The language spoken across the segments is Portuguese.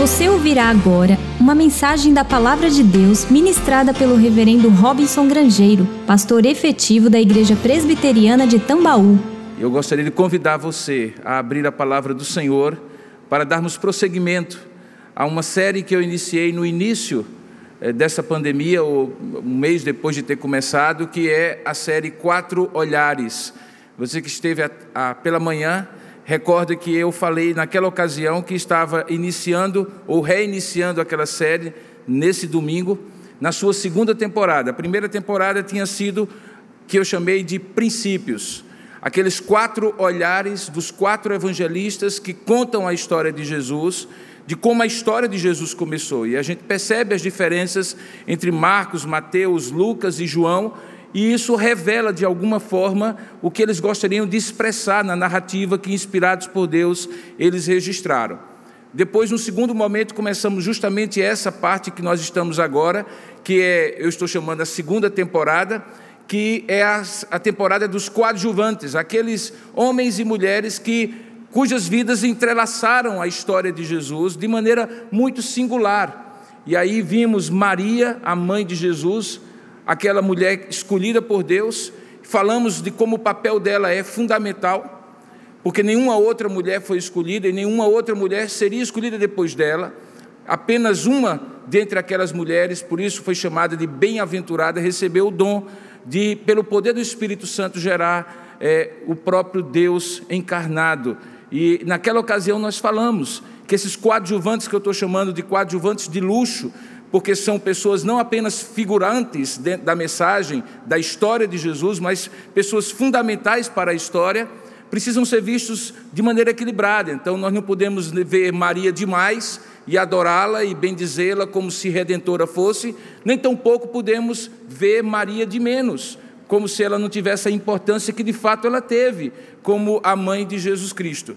Você ouvirá agora uma mensagem da Palavra de Deus ministrada pelo Reverendo Robinson Grangeiro, pastor efetivo da Igreja Presbiteriana de Tambaú. Eu gostaria de convidar você a abrir a palavra do Senhor para darmos prosseguimento a uma série que eu iniciei no início eh, dessa pandemia, ou um mês depois de ter começado, que é a série Quatro Olhares. Você que esteve a, a, pela manhã Recordo que eu falei naquela ocasião que estava iniciando ou reiniciando aquela série nesse domingo, na sua segunda temporada. A primeira temporada tinha sido que eu chamei de princípios, aqueles quatro olhares dos quatro evangelistas que contam a história de Jesus, de como a história de Jesus começou. E a gente percebe as diferenças entre Marcos, Mateus, Lucas e João e isso revela de alguma forma o que eles gostariam de expressar na narrativa que, inspirados por Deus, eles registraram. Depois, no segundo momento, começamos justamente essa parte que nós estamos agora, que é, eu estou chamando a segunda temporada, que é a, a temporada dos coadjuvantes, aqueles homens e mulheres que cujas vidas entrelaçaram a história de Jesus de maneira muito singular. E aí vimos Maria, a mãe de Jesus, aquela mulher escolhida por Deus, falamos de como o papel dela é fundamental, porque nenhuma outra mulher foi escolhida e nenhuma outra mulher seria escolhida depois dela. Apenas uma dentre aquelas mulheres, por isso foi chamada de bem-aventurada, recebeu o dom de, pelo poder do Espírito Santo, gerar é, o próprio Deus encarnado. E naquela ocasião nós falamos que esses coadjuvantes que eu estou chamando de coadjuvantes de luxo, porque são pessoas não apenas figurantes da mensagem, da história de Jesus, mas pessoas fundamentais para a história, precisam ser vistos de maneira equilibrada. Então, nós não podemos ver Maria demais e adorá-la e bendizê-la como se redentora fosse, nem tampouco podemos ver Maria de menos, como se ela não tivesse a importância que de fato ela teve, como a mãe de Jesus Cristo.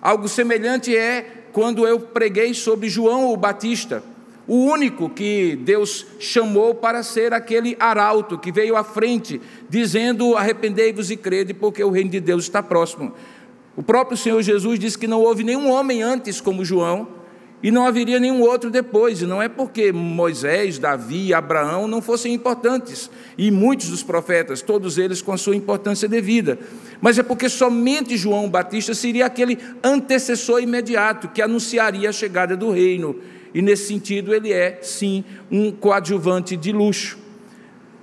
Algo semelhante é quando eu preguei sobre João o Batista o único que Deus chamou para ser aquele arauto que veio à frente, dizendo: Arrependei-vos e crede, porque o reino de Deus está próximo. O próprio Senhor Jesus disse que não houve nenhum homem antes como João, e não haveria nenhum outro depois. E não é porque Moisés, Davi e Abraão não fossem importantes, e muitos dos profetas, todos eles com a sua importância devida, mas é porque somente João Batista seria aquele antecessor imediato que anunciaria a chegada do reino e nesse sentido ele é, sim, um coadjuvante de luxo.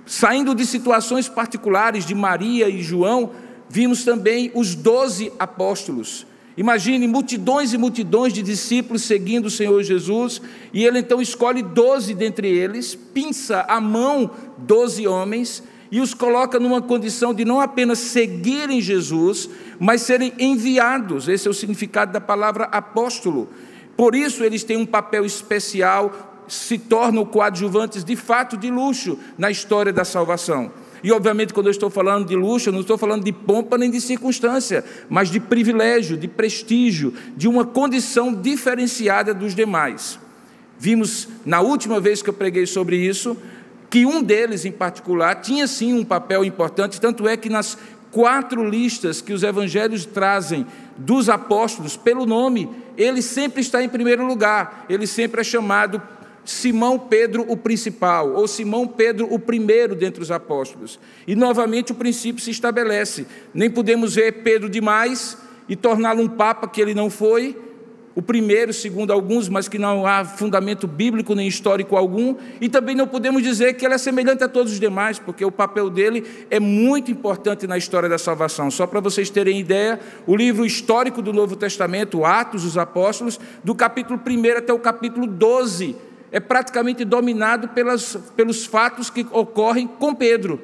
Saindo de situações particulares de Maria e João, vimos também os doze apóstolos. Imagine multidões e multidões de discípulos seguindo o Senhor Jesus, e ele então escolhe doze dentre eles, pinça a mão doze homens e os coloca numa condição de não apenas seguirem Jesus, mas serem enviados. Esse é o significado da palavra apóstolo. Por isso eles têm um papel especial, se tornam coadjuvantes de fato de luxo na história da salvação. E obviamente, quando eu estou falando de luxo, eu não estou falando de pompa nem de circunstância, mas de privilégio, de prestígio, de uma condição diferenciada dos demais. Vimos na última vez que eu preguei sobre isso, que um deles em particular tinha sim um papel importante, tanto é que nas quatro listas que os evangelhos trazem dos apóstolos pelo nome, ele sempre está em primeiro lugar, ele sempre é chamado Simão Pedro o principal, ou Simão Pedro o primeiro dentre os apóstolos. E novamente o princípio se estabelece: nem podemos ver Pedro demais e torná-lo um papa que ele não foi, o primeiro, segundo alguns, mas que não há fundamento bíblico nem histórico algum, e também não podemos dizer que ele é semelhante a todos os demais, porque o papel dele é muito importante na história da salvação. Só para vocês terem ideia, o livro histórico do Novo Testamento, Atos dos Apóstolos, do capítulo 1 até o capítulo 12, é praticamente dominado pelas, pelos fatos que ocorrem com Pedro.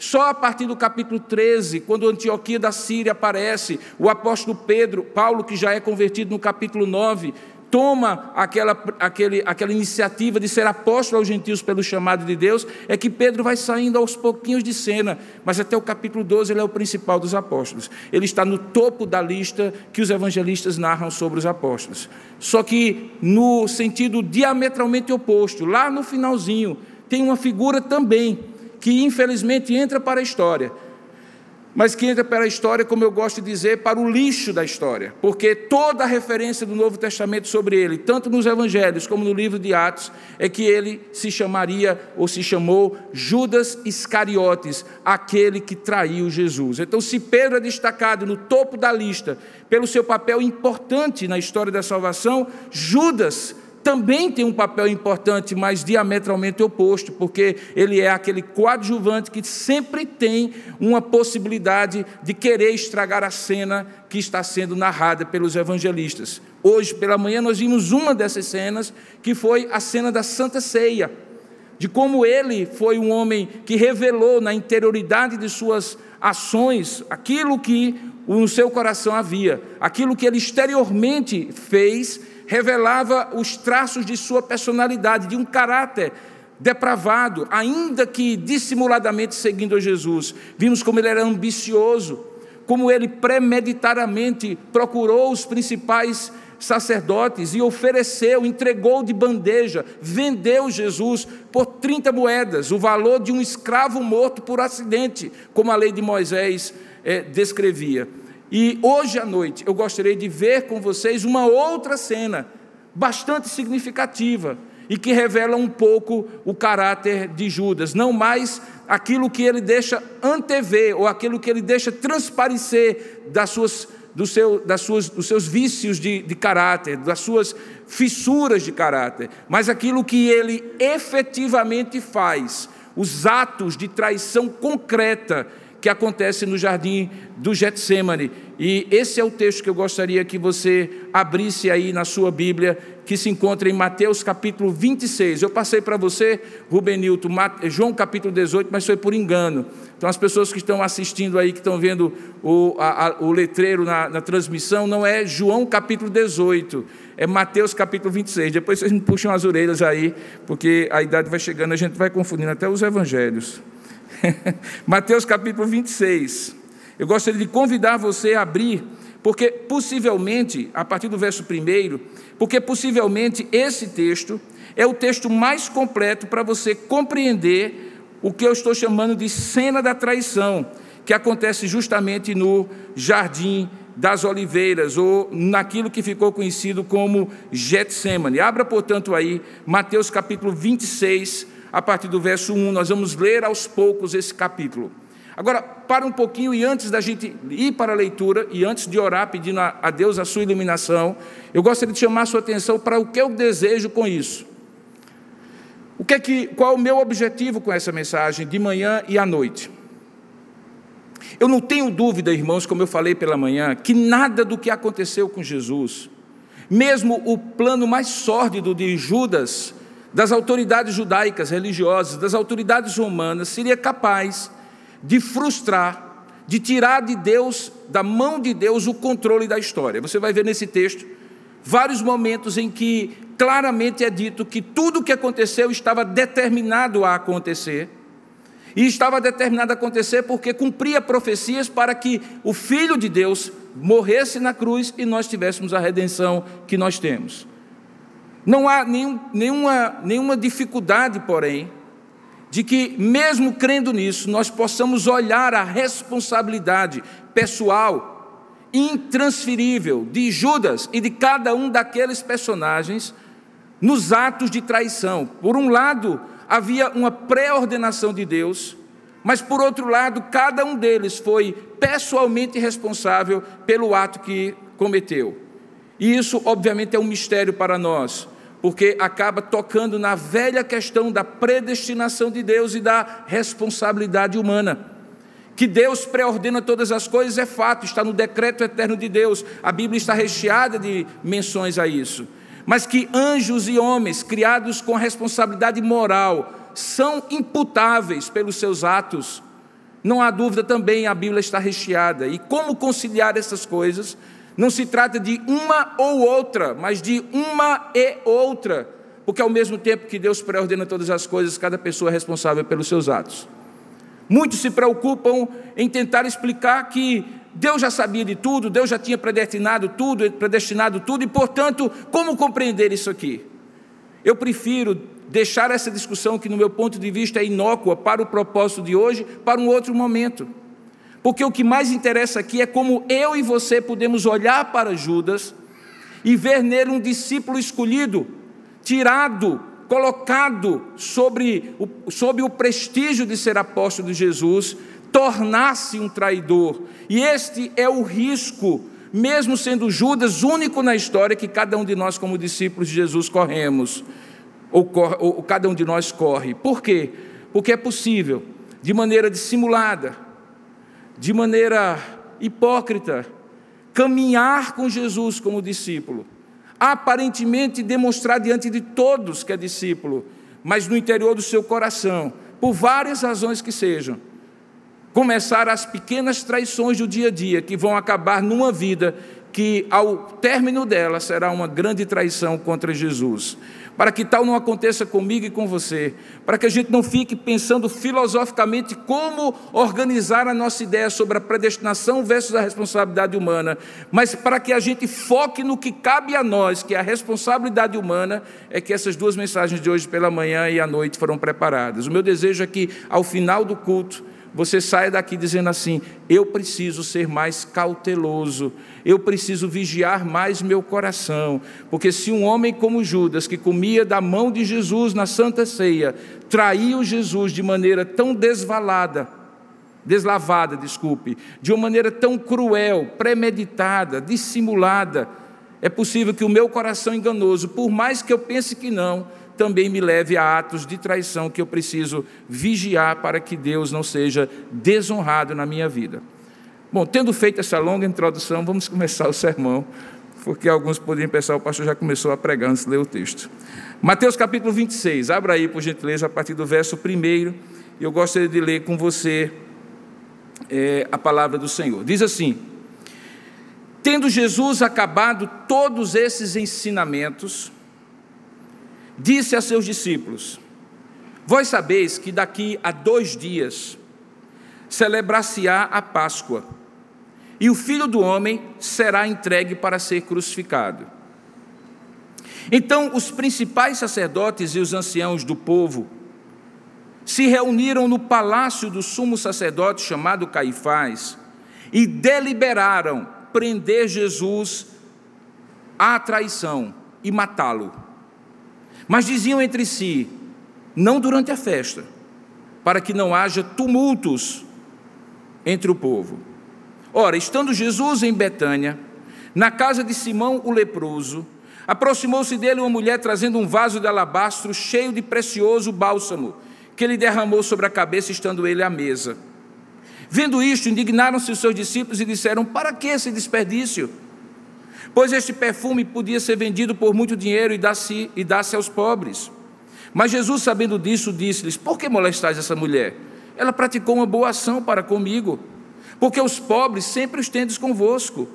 Só a partir do capítulo 13, quando Antioquia da Síria aparece, o apóstolo Pedro, Paulo, que já é convertido no capítulo 9, toma aquela, aquele, aquela iniciativa de ser apóstolo aos gentios pelo chamado de Deus, é que Pedro vai saindo aos pouquinhos de cena, mas até o capítulo 12 ele é o principal dos apóstolos. Ele está no topo da lista que os evangelistas narram sobre os apóstolos. Só que no sentido diametralmente oposto, lá no finalzinho, tem uma figura também que infelizmente entra para a história. mas que entra para a história, como eu gosto de dizer, para o lixo da história, porque toda a referência do Novo Testamento sobre ele, tanto nos Evangelhos como no livro de Atos, é que ele se chamaria ou se chamou Judas Iscariotes, aquele que traiu Jesus. Então, se Pedro é destacado no topo da lista pelo seu papel importante na história da salvação, Judas também tem um papel importante, mas diametralmente oposto, porque ele é aquele coadjuvante que sempre tem uma possibilidade de querer estragar a cena que está sendo narrada pelos evangelistas. Hoje, pela manhã, nós vimos uma dessas cenas, que foi a cena da Santa Ceia, de como ele foi um homem que revelou na interioridade de suas ações aquilo que no seu coração havia, aquilo que ele exteriormente fez revelava os traços de sua personalidade, de um caráter depravado, ainda que dissimuladamente seguindo a Jesus. Vimos como ele era ambicioso, como ele premeditadamente procurou os principais sacerdotes e ofereceu, entregou de bandeja, vendeu Jesus por 30 moedas, o valor de um escravo morto por acidente, como a lei de Moisés é, descrevia. E hoje à noite eu gostaria de ver com vocês uma outra cena bastante significativa e que revela um pouco o caráter de Judas, não mais aquilo que ele deixa antever ou aquilo que ele deixa transparecer das suas, do seu, das suas, dos seus vícios de, de caráter, das suas fissuras de caráter, mas aquilo que ele efetivamente faz, os atos de traição concreta que acontece no jardim do Getsemane. E esse é o texto que eu gostaria que você abrisse aí na sua Bíblia, que se encontra em Mateus capítulo 26. Eu passei para você, Rubenilton, João capítulo 18, mas foi por engano. Então, as pessoas que estão assistindo aí, que estão vendo o, a, a, o letreiro na, na transmissão, não é João capítulo 18, é Mateus capítulo 26. Depois vocês me puxam as orelhas aí, porque a idade vai chegando, a gente vai confundindo até os evangelhos. Mateus capítulo 26. Eu gostaria de convidar você a abrir, porque possivelmente, a partir do verso 1, porque possivelmente esse texto é o texto mais completo para você compreender o que eu estou chamando de cena da traição, que acontece justamente no jardim das oliveiras, ou naquilo que ficou conhecido como Getsemane. Abra, portanto, aí Mateus capítulo 26, a partir do verso 1. Nós vamos ler aos poucos esse capítulo. Agora, para um pouquinho e antes da gente ir para a leitura e antes de orar pedindo a, Deus a sua iluminação, eu gostaria de chamar a sua atenção para o que eu desejo com isso. O que é que, qual é o meu objetivo com essa mensagem de manhã e à noite? Eu não tenho dúvida, irmãos, como eu falei pela manhã, que nada do que aconteceu com Jesus, mesmo o plano mais sórdido de Judas, das autoridades judaicas, religiosas, das autoridades romanas, seria capaz de frustrar, de tirar de Deus, da mão de Deus, o controle da história. Você vai ver nesse texto vários momentos em que claramente é dito que tudo o que aconteceu estava determinado a acontecer. E estava determinado a acontecer porque cumpria profecias para que o Filho de Deus morresse na cruz e nós tivéssemos a redenção que nós temos. Não há nenhum, nenhuma, nenhuma dificuldade, porém, de que, mesmo crendo nisso, nós possamos olhar a responsabilidade pessoal, intransferível, de Judas e de cada um daqueles personagens nos atos de traição. Por um lado, havia uma pré-ordenação de Deus, mas por outro lado, cada um deles foi pessoalmente responsável pelo ato que cometeu. E isso, obviamente, é um mistério para nós, porque acaba tocando na velha questão da predestinação de Deus e da responsabilidade humana. Que Deus preordena todas as coisas é fato, está no decreto eterno de Deus, a Bíblia está recheada de menções a isso. Mas que anjos e homens criados com responsabilidade moral são imputáveis pelos seus atos, não há dúvida também, a Bíblia está recheada. E como conciliar essas coisas? Não se trata de uma ou outra, mas de uma e outra, porque ao mesmo tempo que Deus pré-ordena todas as coisas, cada pessoa é responsável pelos seus atos. Muitos se preocupam em tentar explicar que Deus já sabia de tudo, Deus já tinha predestinado tudo, predestinado tudo, e portanto, como compreender isso aqui? Eu prefiro deixar essa discussão, que no meu ponto de vista é inócua para o propósito de hoje, para um outro momento. Porque o que mais interessa aqui é como eu e você podemos olhar para Judas e ver nele um discípulo escolhido, tirado, colocado sobre o, sobre o prestígio de ser apóstolo de Jesus, tornar-se um traidor. E este é o risco, mesmo sendo Judas único na história, que cada um de nós, como discípulos de Jesus, corremos, ou, ou cada um de nós corre. Por quê? Porque é possível, de maneira dissimulada, de maneira hipócrita, caminhar com Jesus como discípulo, aparentemente demonstrar diante de todos que é discípulo, mas no interior do seu coração, por várias razões que sejam, começar as pequenas traições do dia a dia que vão acabar numa vida que, ao término dela, será uma grande traição contra Jesus para que tal não aconteça comigo e com você, para que a gente não fique pensando filosoficamente como organizar a nossa ideia sobre a predestinação versus a responsabilidade humana, mas para que a gente foque no que cabe a nós, que é a responsabilidade humana, é que essas duas mensagens de hoje pela manhã e à noite foram preparadas. O meu desejo é que, ao final do culto, você saia daqui dizendo assim: eu preciso ser mais cauteloso, eu preciso vigiar mais meu coração, porque se um homem como Judas, que comia da mão de Jesus na Santa Ceia, traiu Jesus de maneira tão desvalada, deslavada, desculpe, de uma maneira tão cruel, premeditada, dissimulada, é possível que o meu coração enganoso, por mais que eu pense que não, também me leve a atos de traição que eu preciso vigiar para que Deus não seja desonrado na minha vida. Bom, tendo feito essa longa introdução, vamos começar o sermão, porque alguns poderiam pensar, o pastor já começou a pregar antes de ler o texto. Mateus capítulo 26, abra aí, por gentileza, a partir do verso 1, eu gostaria de ler com você é, a palavra do Senhor. Diz assim: Tendo Jesus acabado todos esses ensinamentos, disse a seus discípulos: Vós sabeis que daqui a dois dias celebrar-se-á a Páscoa, e o filho do homem será entregue para ser crucificado. Então os principais sacerdotes e os anciãos do povo se reuniram no palácio do sumo sacerdote chamado Caifás e deliberaram prender Jesus à traição e matá-lo. Mas diziam entre si: não durante a festa, para que não haja tumultos entre o povo. Ora, estando Jesus em Betânia, na casa de Simão o leproso, aproximou-se dele uma mulher trazendo um vaso de alabastro cheio de precioso bálsamo, que ele derramou sobre a cabeça, estando ele à mesa. Vendo isto, indignaram-se os seus discípulos e disseram: Para que esse desperdício? Pois este perfume podia ser vendido por muito dinheiro e dar-se dar aos pobres. Mas Jesus, sabendo disso, disse-lhes: Por que molestais essa mulher? Ela praticou uma boa ação para comigo, porque os pobres sempre os tendes convosco,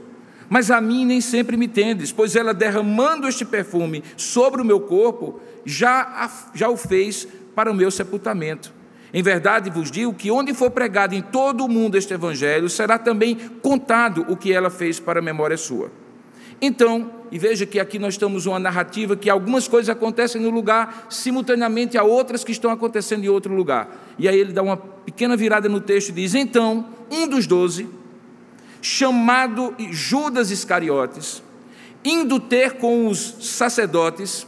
mas a mim nem sempre me tendes, pois ela derramando este perfume sobre o meu corpo, já, já o fez para o meu sepultamento. Em verdade vos digo que onde for pregado em todo o mundo este evangelho, será também contado o que ela fez para a memória sua. Então, e veja que aqui nós estamos uma narrativa que algumas coisas acontecem no lugar simultaneamente a outras que estão acontecendo em outro lugar. E aí ele dá uma pequena virada no texto e diz: Então, um dos doze, chamado Judas Iscariotes, indo ter com os sacerdotes,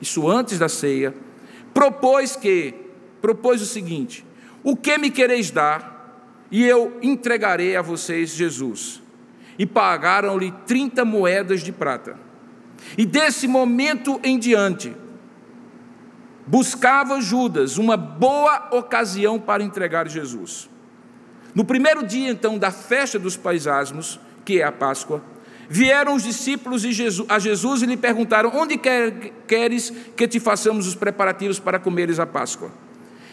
isso antes da ceia, propôs que, propôs o seguinte: O que me quereis dar? E eu entregarei a vocês Jesus e pagaram-lhe 30 moedas de prata. E desse momento em diante, buscava Judas uma boa ocasião para entregar Jesus. No primeiro dia, então, da festa dos paisasmos, que é a Páscoa, vieram os discípulos a Jesus e lhe perguntaram: Onde queres que te façamos os preparativos para comeres a Páscoa?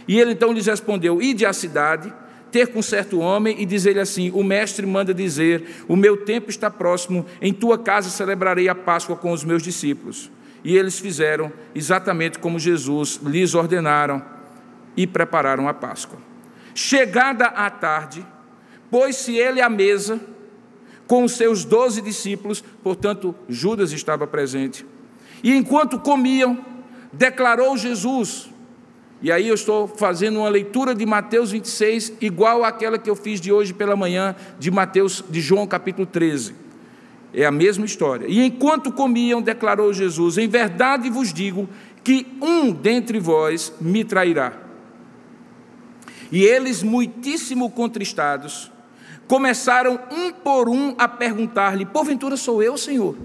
E ele então lhes respondeu: Ide à cidade ter com certo homem e dizer-lhe assim: O mestre manda dizer: O meu tempo está próximo, em tua casa celebrarei a Páscoa com os meus discípulos. E eles fizeram exatamente como Jesus lhes ordenaram e prepararam a Páscoa. Chegada a tarde, pôs-se ele à mesa com os seus doze discípulos, portanto, Judas estava presente. E enquanto comiam, declarou Jesus: E aí eu estou fazendo uma leitura de Mateus 26, igual àquela que eu fiz de hoje pela manhã, de Mateus, de João capítulo 13. É a mesma história. E enquanto comiam, declarou Jesus: Em verdade vos digo que um dentre vós me trairá. E eles, muitíssimo contristados, começaram um por um a perguntar-lhe: Porventura sou eu, Senhor?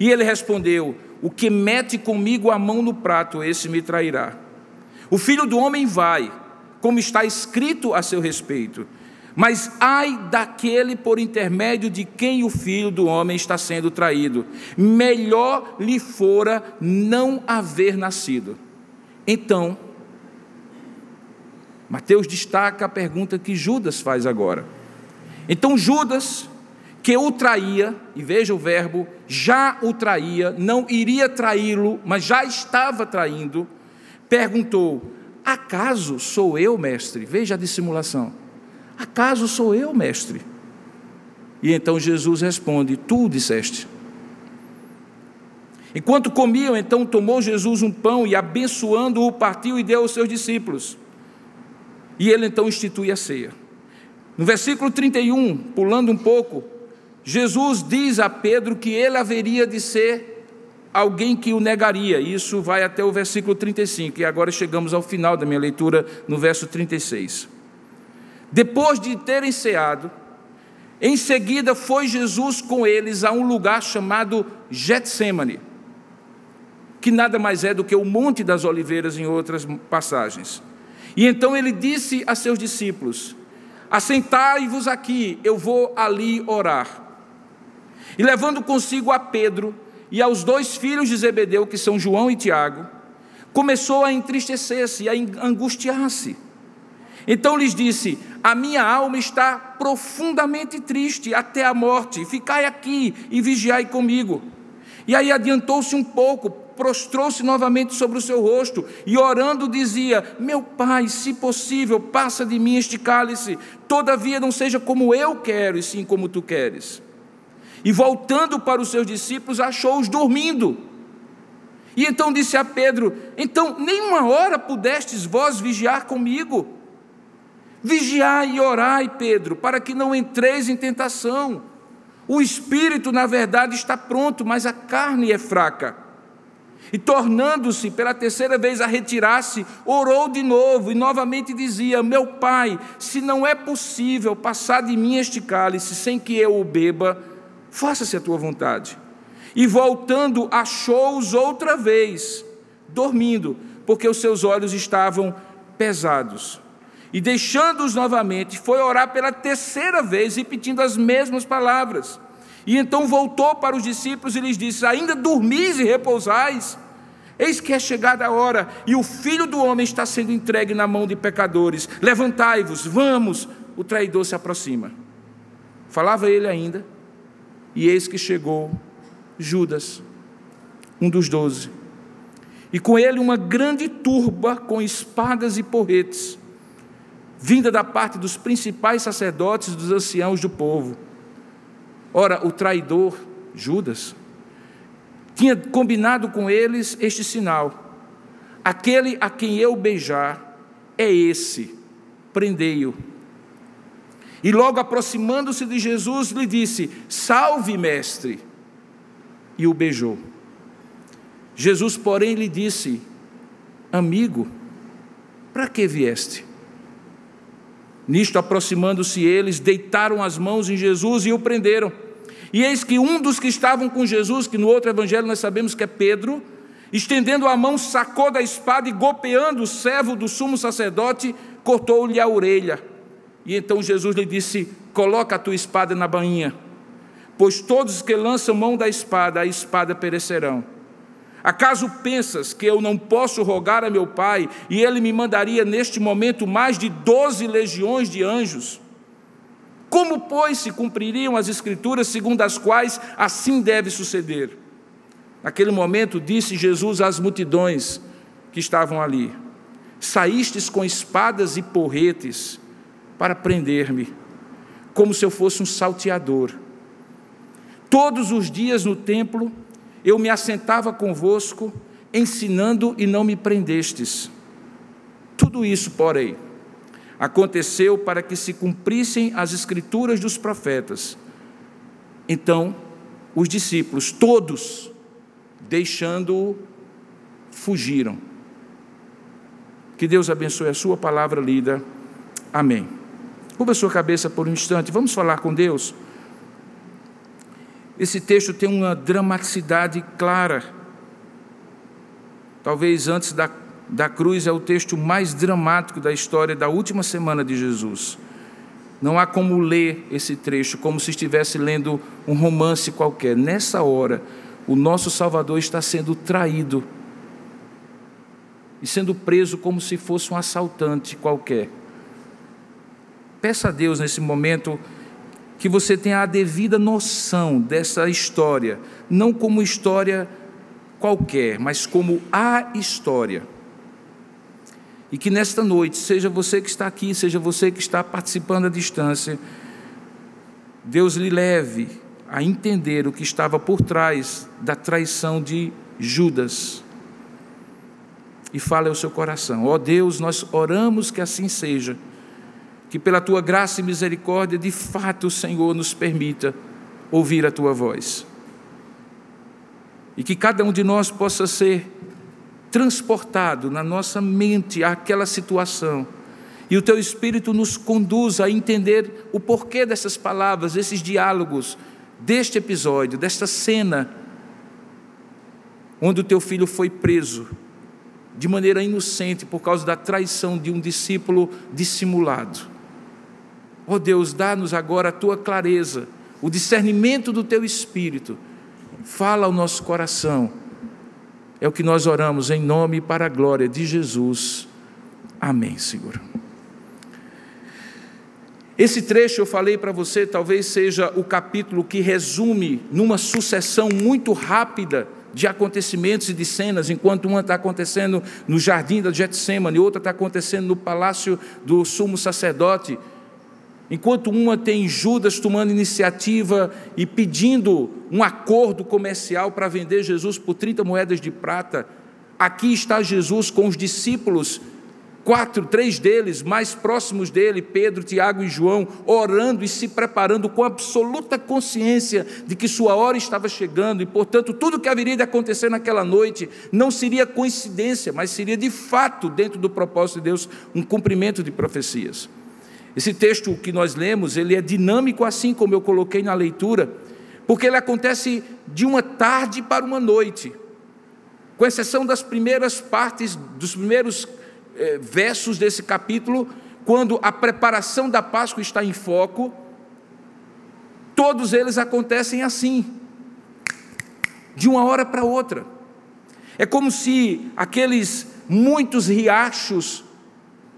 E ele respondeu: O que mete comigo a mão no prato, esse me trairá. O filho do homem vai, como está escrito a seu respeito. Mas ai daquele por intermédio de quem o filho do homem está sendo traído. Melhor lhe fora não haver nascido. Então, Mateus destaca a pergunta que Judas faz agora. Então, Judas, que o traía, e veja o verbo, já o traía, não iria traí-lo, mas já estava traindo, perguntou: Acaso sou eu, mestre? Veja a dissimulação. Acaso sou eu, mestre? E então Jesus responde: Tu disseste. Enquanto comiam, então tomou Jesus um pão e, abençoando-o, partiu e deu aos seus discípulos. E ele então institui a ceia. No versículo 31, pulando um pouco, Jesus diz a Pedro que ele haveria de ser alguém que o negaria. Isso vai até o versículo 35, e agora chegamos ao final da minha leitura, no verso 36. Depois de terem ceado, em seguida foi Jesus com eles a um lugar chamado Getsemane, que nada mais é do que o Monte das Oliveiras em outras passagens. E então ele disse a seus discípulos: Assentai-vos aqui, eu vou ali orar. E levando consigo a Pedro, e aos dois filhos de Zebedeu, que são João e Tiago, começou a entristecer-se e a angustiar-se. Então lhes disse: A minha alma está profundamente triste até a morte, ficai aqui e vigiai comigo. E aí adiantou-se um pouco, prostrou-se novamente sobre o seu rosto e orando dizia: Meu pai, se possível, passa de mim este cálice, todavia não seja como eu quero, e sim como tu queres. E voltando para os seus discípulos, achou-os dormindo. E então disse a Pedro: Então, nenhuma hora pudestes vós vigiar comigo? Vigiai e orai, Pedro, para que não entreis em tentação. O espírito, na verdade, está pronto, mas a carne é fraca. E tornando-se pela terceira vez a retirar-se, orou de novo e novamente dizia: Meu pai, se não é possível passar de mim este cálice sem que eu o beba, faça-se a tua vontade. E voltando, achou-os outra vez, dormindo, porque os seus olhos estavam pesados. E deixando-os novamente, foi orar pela terceira vez, repetindo as mesmas palavras. E então voltou para os discípulos e lhes disse: Ainda dormis e repousais? Eis que é chegada a hora, e o filho do homem está sendo entregue na mão de pecadores. Levantai-vos, vamos. O traidor se aproxima. Falava ele ainda, e eis que chegou Judas, um dos doze, e com ele uma grande turba com espadas e porretes, vinda da parte dos principais sacerdotes e dos anciãos do povo. Ora, o traidor, Judas, tinha combinado com eles este sinal: aquele a quem eu beijar é esse, prendei-o. E logo aproximando-se de Jesus, lhe disse: Salve, mestre! E o beijou. Jesus, porém, lhe disse: Amigo, para que vieste? Nisto, aproximando-se eles, deitaram as mãos em Jesus e o prenderam. E eis que um dos que estavam com Jesus, que no outro evangelho nós sabemos que é Pedro, estendendo a mão, sacou da espada e golpeando o servo do sumo sacerdote, cortou-lhe a orelha. E então Jesus lhe disse: Coloca a tua espada na bainha, pois todos que lançam mão da espada, a espada perecerão. Acaso pensas que eu não posso rogar a meu Pai e ele me mandaria neste momento mais de doze legiões de anjos? Como, pois, se cumpririam as Escrituras segundo as quais assim deve suceder? Naquele momento, disse Jesus às multidões que estavam ali: Saístes com espadas e porretes para prender-me, como se eu fosse um salteador. Todos os dias no templo eu me assentava convosco, ensinando e não me prendestes. Tudo isso, porém, aconteceu para que se cumprissem as escrituras dos profetas. Então, os discípulos, todos, deixando-o, fugiram. Que Deus abençoe a sua palavra lida. Amém. Curva sua cabeça por um instante, vamos falar com Deus. Esse texto tem uma dramaticidade clara. Talvez antes da, da cruz é o texto mais dramático da história da última semana de Jesus. Não há como ler esse trecho como se estivesse lendo um romance qualquer. Nessa hora, o nosso Salvador está sendo traído e sendo preso como se fosse um assaltante qualquer. Peça a Deus nesse momento que você tenha a devida noção dessa história, não como história qualquer, mas como a história. E que nesta noite, seja você que está aqui, seja você que está participando à distância, Deus lhe leve a entender o que estava por trás da traição de Judas. E fale ao seu coração: ó oh Deus, nós oramos que assim seja que pela tua graça e misericórdia, de fato, o Senhor nos permita ouvir a tua voz. E que cada um de nós possa ser transportado na nossa mente àquela situação. E o teu espírito nos conduza a entender o porquê dessas palavras, desses diálogos, deste episódio, desta cena, onde o teu filho foi preso de maneira inocente por causa da traição de um discípulo dissimulado. Oh Deus, dá-nos agora a tua clareza, o discernimento do teu espírito. Fala ao nosso coração. É o que nós oramos em nome e para a glória de Jesus. Amém, Senhor. Esse trecho eu falei para você, talvez seja o capítulo que resume numa sucessão muito rápida de acontecimentos e de cenas, enquanto uma está acontecendo no jardim da Getsemane, outra está acontecendo no palácio do sumo sacerdote. Enquanto uma tem Judas tomando iniciativa e pedindo um acordo comercial para vender Jesus por 30 moedas de prata, aqui está Jesus com os discípulos, quatro, três deles mais próximos dele, Pedro, Tiago e João, orando e se preparando com absoluta consciência de que sua hora estava chegando e, portanto, tudo que haveria de acontecer naquela noite não seria coincidência, mas seria de fato, dentro do propósito de Deus, um cumprimento de profecias. Esse texto que nós lemos, ele é dinâmico assim como eu coloquei na leitura, porque ele acontece de uma tarde para uma noite. Com exceção das primeiras partes, dos primeiros eh, versos desse capítulo, quando a preparação da Páscoa está em foco, todos eles acontecem assim, de uma hora para outra. É como se aqueles muitos riachos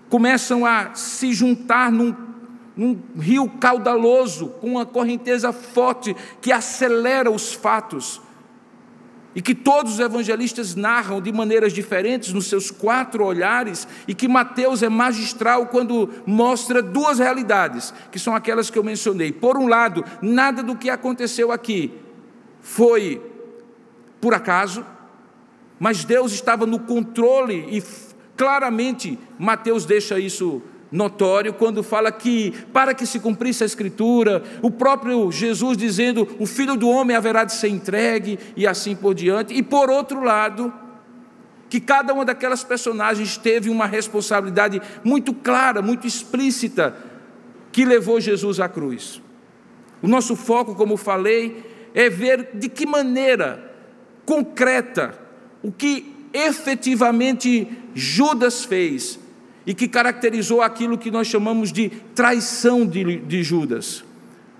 começam a se juntar num, num rio caudaloso, com uma correnteza forte que acelera os fatos. E que todos os evangelistas narram de maneiras diferentes nos seus quatro olhares, e que Mateus é magistral quando mostra duas realidades, que são aquelas que eu mencionei. Por um lado, nada do que aconteceu aqui foi por acaso, mas Deus estava no controle e Claramente, Mateus deixa isso notório quando fala que, para que se cumprisse a Escritura, o próprio Jesus dizendo: o filho do homem haverá de ser entregue, e assim por diante. E por outro lado, que cada uma daquelas personagens teve uma responsabilidade muito clara, muito explícita, que levou Jesus à cruz. O nosso foco, como falei, é ver de que maneira concreta o que efetivamente Judas fez e que caracterizou aquilo que nós chamamos de traição de, de Judas.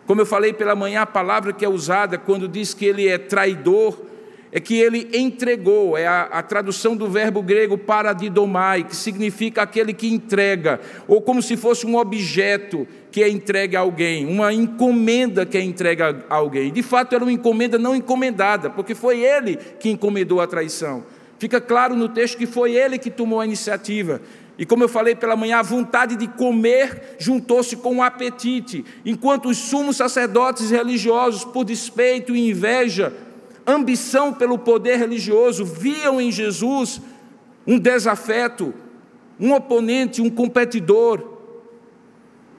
Como eu falei pela manhã, a palavra que é usada quando diz que ele é traidor é que ele entregou, é a, a, tradução do verbo grego paradidomai, que significa aquele que entrega, ou como se fosse um objeto que é entregue a alguém, uma encomenda que é entregue a alguém. De fato, era uma encomenda não encomendada, porque foi ele que encomendou a traição. Fica claro no texto que foi ele que tomou a iniciativa. E como eu falei pela manhã, a vontade de comer juntou-se com o apetite, enquanto os sumos sacerdotes religiosos, por despeito e inveja, ambição pelo poder religioso, viam em Jesus um desafeto, um oponente, um competidor.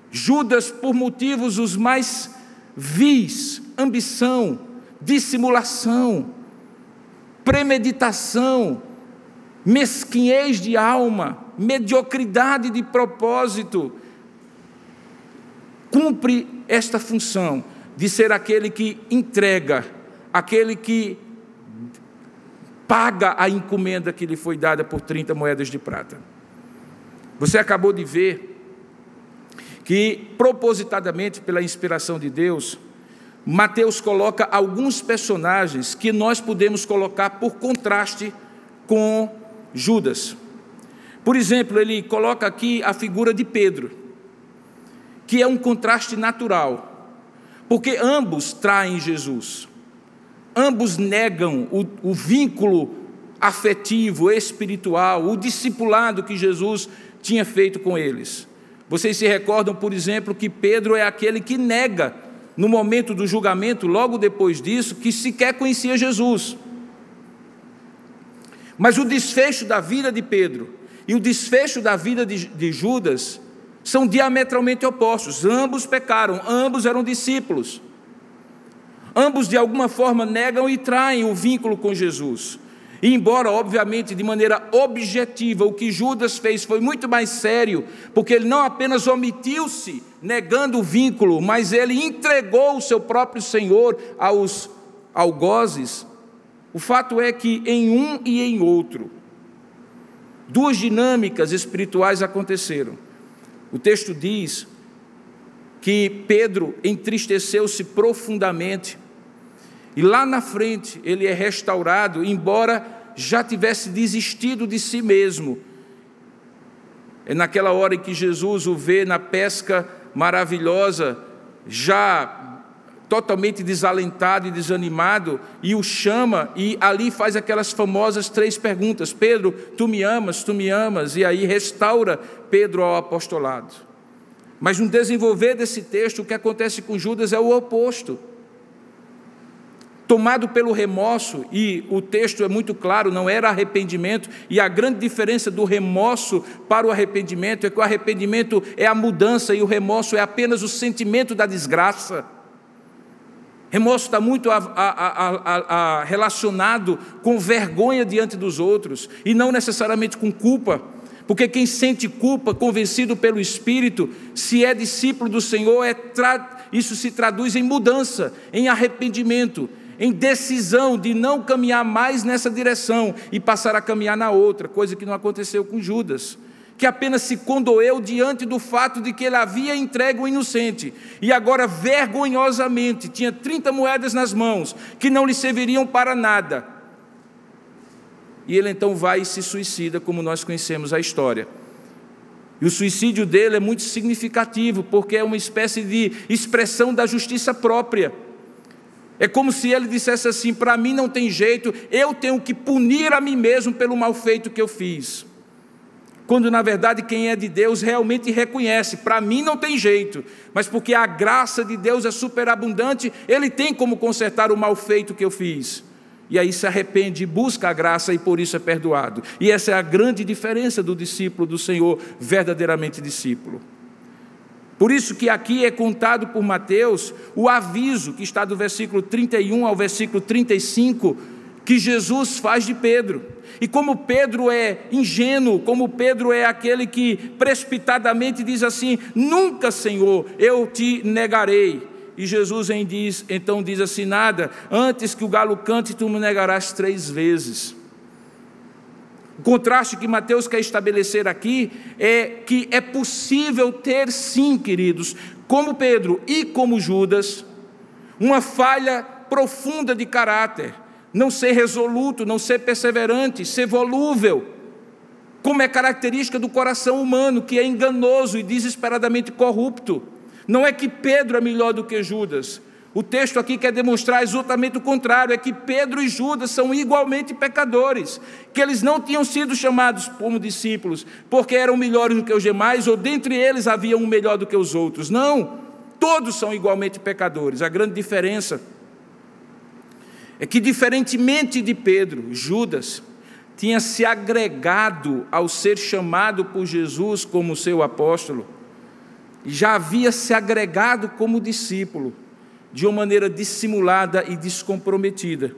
Judas, por motivos os mais vis, ambição, dissimulação, premeditação, mesquinhez de alma, mediocridade de propósito, cumpre esta função de ser aquele que entrega, aquele que paga a encomenda que lhe foi dada por 30 moedas de prata. Você acabou de ver que, propositadamente, pela inspiração de Deus, Mateus coloca alguns personagens que nós podemos colocar por contraste com Judas. Por exemplo, ele coloca aqui a figura de Pedro, que é um contraste natural, porque ambos traem Jesus, ambos negam o, o vínculo afetivo, espiritual, o discipulado que Jesus tinha feito com eles. Vocês se recordam, por exemplo, que Pedro é aquele que nega, no momento do julgamento, logo depois disso, que sequer conhecia Jesus. Mas o desfecho da vida de Pedro e o desfecho da vida de, de Judas são diametralmente opostos. Ambos pecaram, ambos eram discípulos. Ambos, de alguma forma, negam e traem o vínculo com Jesus. E embora, obviamente, de maneira objetiva, o que Judas fez foi muito mais sério, porque ele não apenas omitiu-se negando o vínculo, mas ele entregou o seu próprio Senhor aos algozes, o fato é que em um e em outro, duas dinâmicas espirituais aconteceram. O texto diz que Pedro entristeceu-se profundamente, e lá na frente ele é restaurado, embora já tivesse desistido de si mesmo. É naquela hora em que Jesus o vê na pesca maravilhosa, já totalmente desalentado e desanimado, e o chama e ali faz aquelas famosas três perguntas: Pedro, tu me amas, tu me amas, e aí restaura Pedro ao apostolado. Mas no desenvolver desse texto, o que acontece com Judas é o oposto. Tomado pelo remorso, e o texto é muito claro, não era arrependimento, e a grande diferença do remorso para o arrependimento é que o arrependimento é a mudança e o remorso é apenas o sentimento da desgraça. Remorso está muito a, a, a, relacionado com vergonha diante dos outros e não necessariamente com culpa, porque quem sente culpa, convencido pelo Espírito, se é discípulo do Senhor, é isso se traduz em mudança, em arrependimento, em decisão de não caminhar mais nessa direção e passar a caminhar na outra, coisa que não aconteceu com Judas que apenas se condoeu diante do fato de que ele havia entregue o inocente e agora vergonhosamente tinha 30 moedas nas mãos que não lhe serviriam para nada. E ele então vai e se suicida, como nós conhecemos a história. E o suicídio dele é muito significativo, porque é uma espécie de expressão da justiça própria. É como se ele dissesse assim: para mim não tem jeito, eu tenho que punir a mim mesmo pelo mal feito que eu fiz quando na verdade quem é de Deus realmente reconhece: para mim não tem jeito, mas porque a graça de Deus é superabundante, Ele tem como consertar o mal feito que eu fiz. E aí se arrepende, busca a graça e por isso é perdoado. E essa é a grande diferença do discípulo do Senhor, verdadeiramente discípulo. Por isso que aqui é contado por Mateus o aviso que está do versículo 31 ao versículo 35 que Jesus faz de Pedro. E como Pedro é ingênuo, como Pedro é aquele que precipitadamente diz assim: Nunca, Senhor, eu te negarei. E Jesus então diz assim: Nada, antes que o galo cante, tu me negarás três vezes. O contraste que Mateus quer estabelecer aqui é que é possível ter, sim, queridos, como Pedro e como Judas, uma falha profunda de caráter não ser resoluto, não ser perseverante, ser volúvel, como é característica do coração humano, que é enganoso e desesperadamente corrupto. Não é que Pedro é melhor do que Judas. O texto aqui quer demonstrar exatamente o contrário: é que Pedro e Judas são igualmente pecadores, que eles não tinham sido chamados como discípulos porque eram melhores do que os demais, ou dentre eles havia um melhor do que os outros. Não, todos são igualmente pecadores. A grande diferença é que, diferentemente de Pedro, Judas tinha se agregado ao ser chamado por Jesus como seu apóstolo, já havia se agregado como discípulo, de uma maneira dissimulada e descomprometida.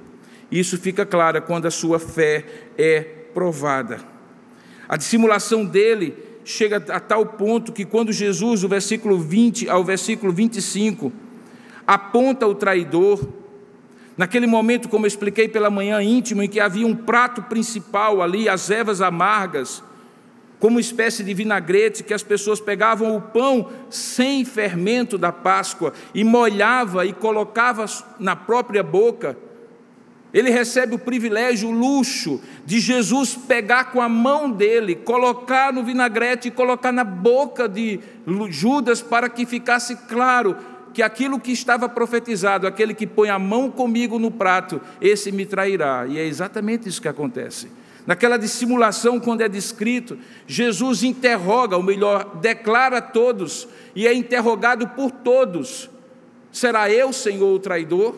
Isso fica claro quando a sua fé é provada. A dissimulação dele chega a tal ponto que quando Jesus, do versículo 20 ao versículo 25, aponta o traidor, naquele momento, como eu expliquei pela manhã íntimo, em que havia um prato principal ali, as ervas amargas, como espécie de vinagrete que as pessoas pegavam o pão sem fermento da Páscoa e molhava e colocava na própria boca ele recebe o privilégio, o luxo de Jesus pegar com a mão dele, colocar no vinagrete e colocar na boca de Judas para que ficasse claro que aquilo que estava profetizado, aquele que põe a mão comigo no prato, esse me trairá. E é exatamente isso que acontece. Naquela dissimulação, quando é descrito, Jesus interroga, ou melhor, declara a todos, e é interrogado por todos: será eu, Senhor, o traidor?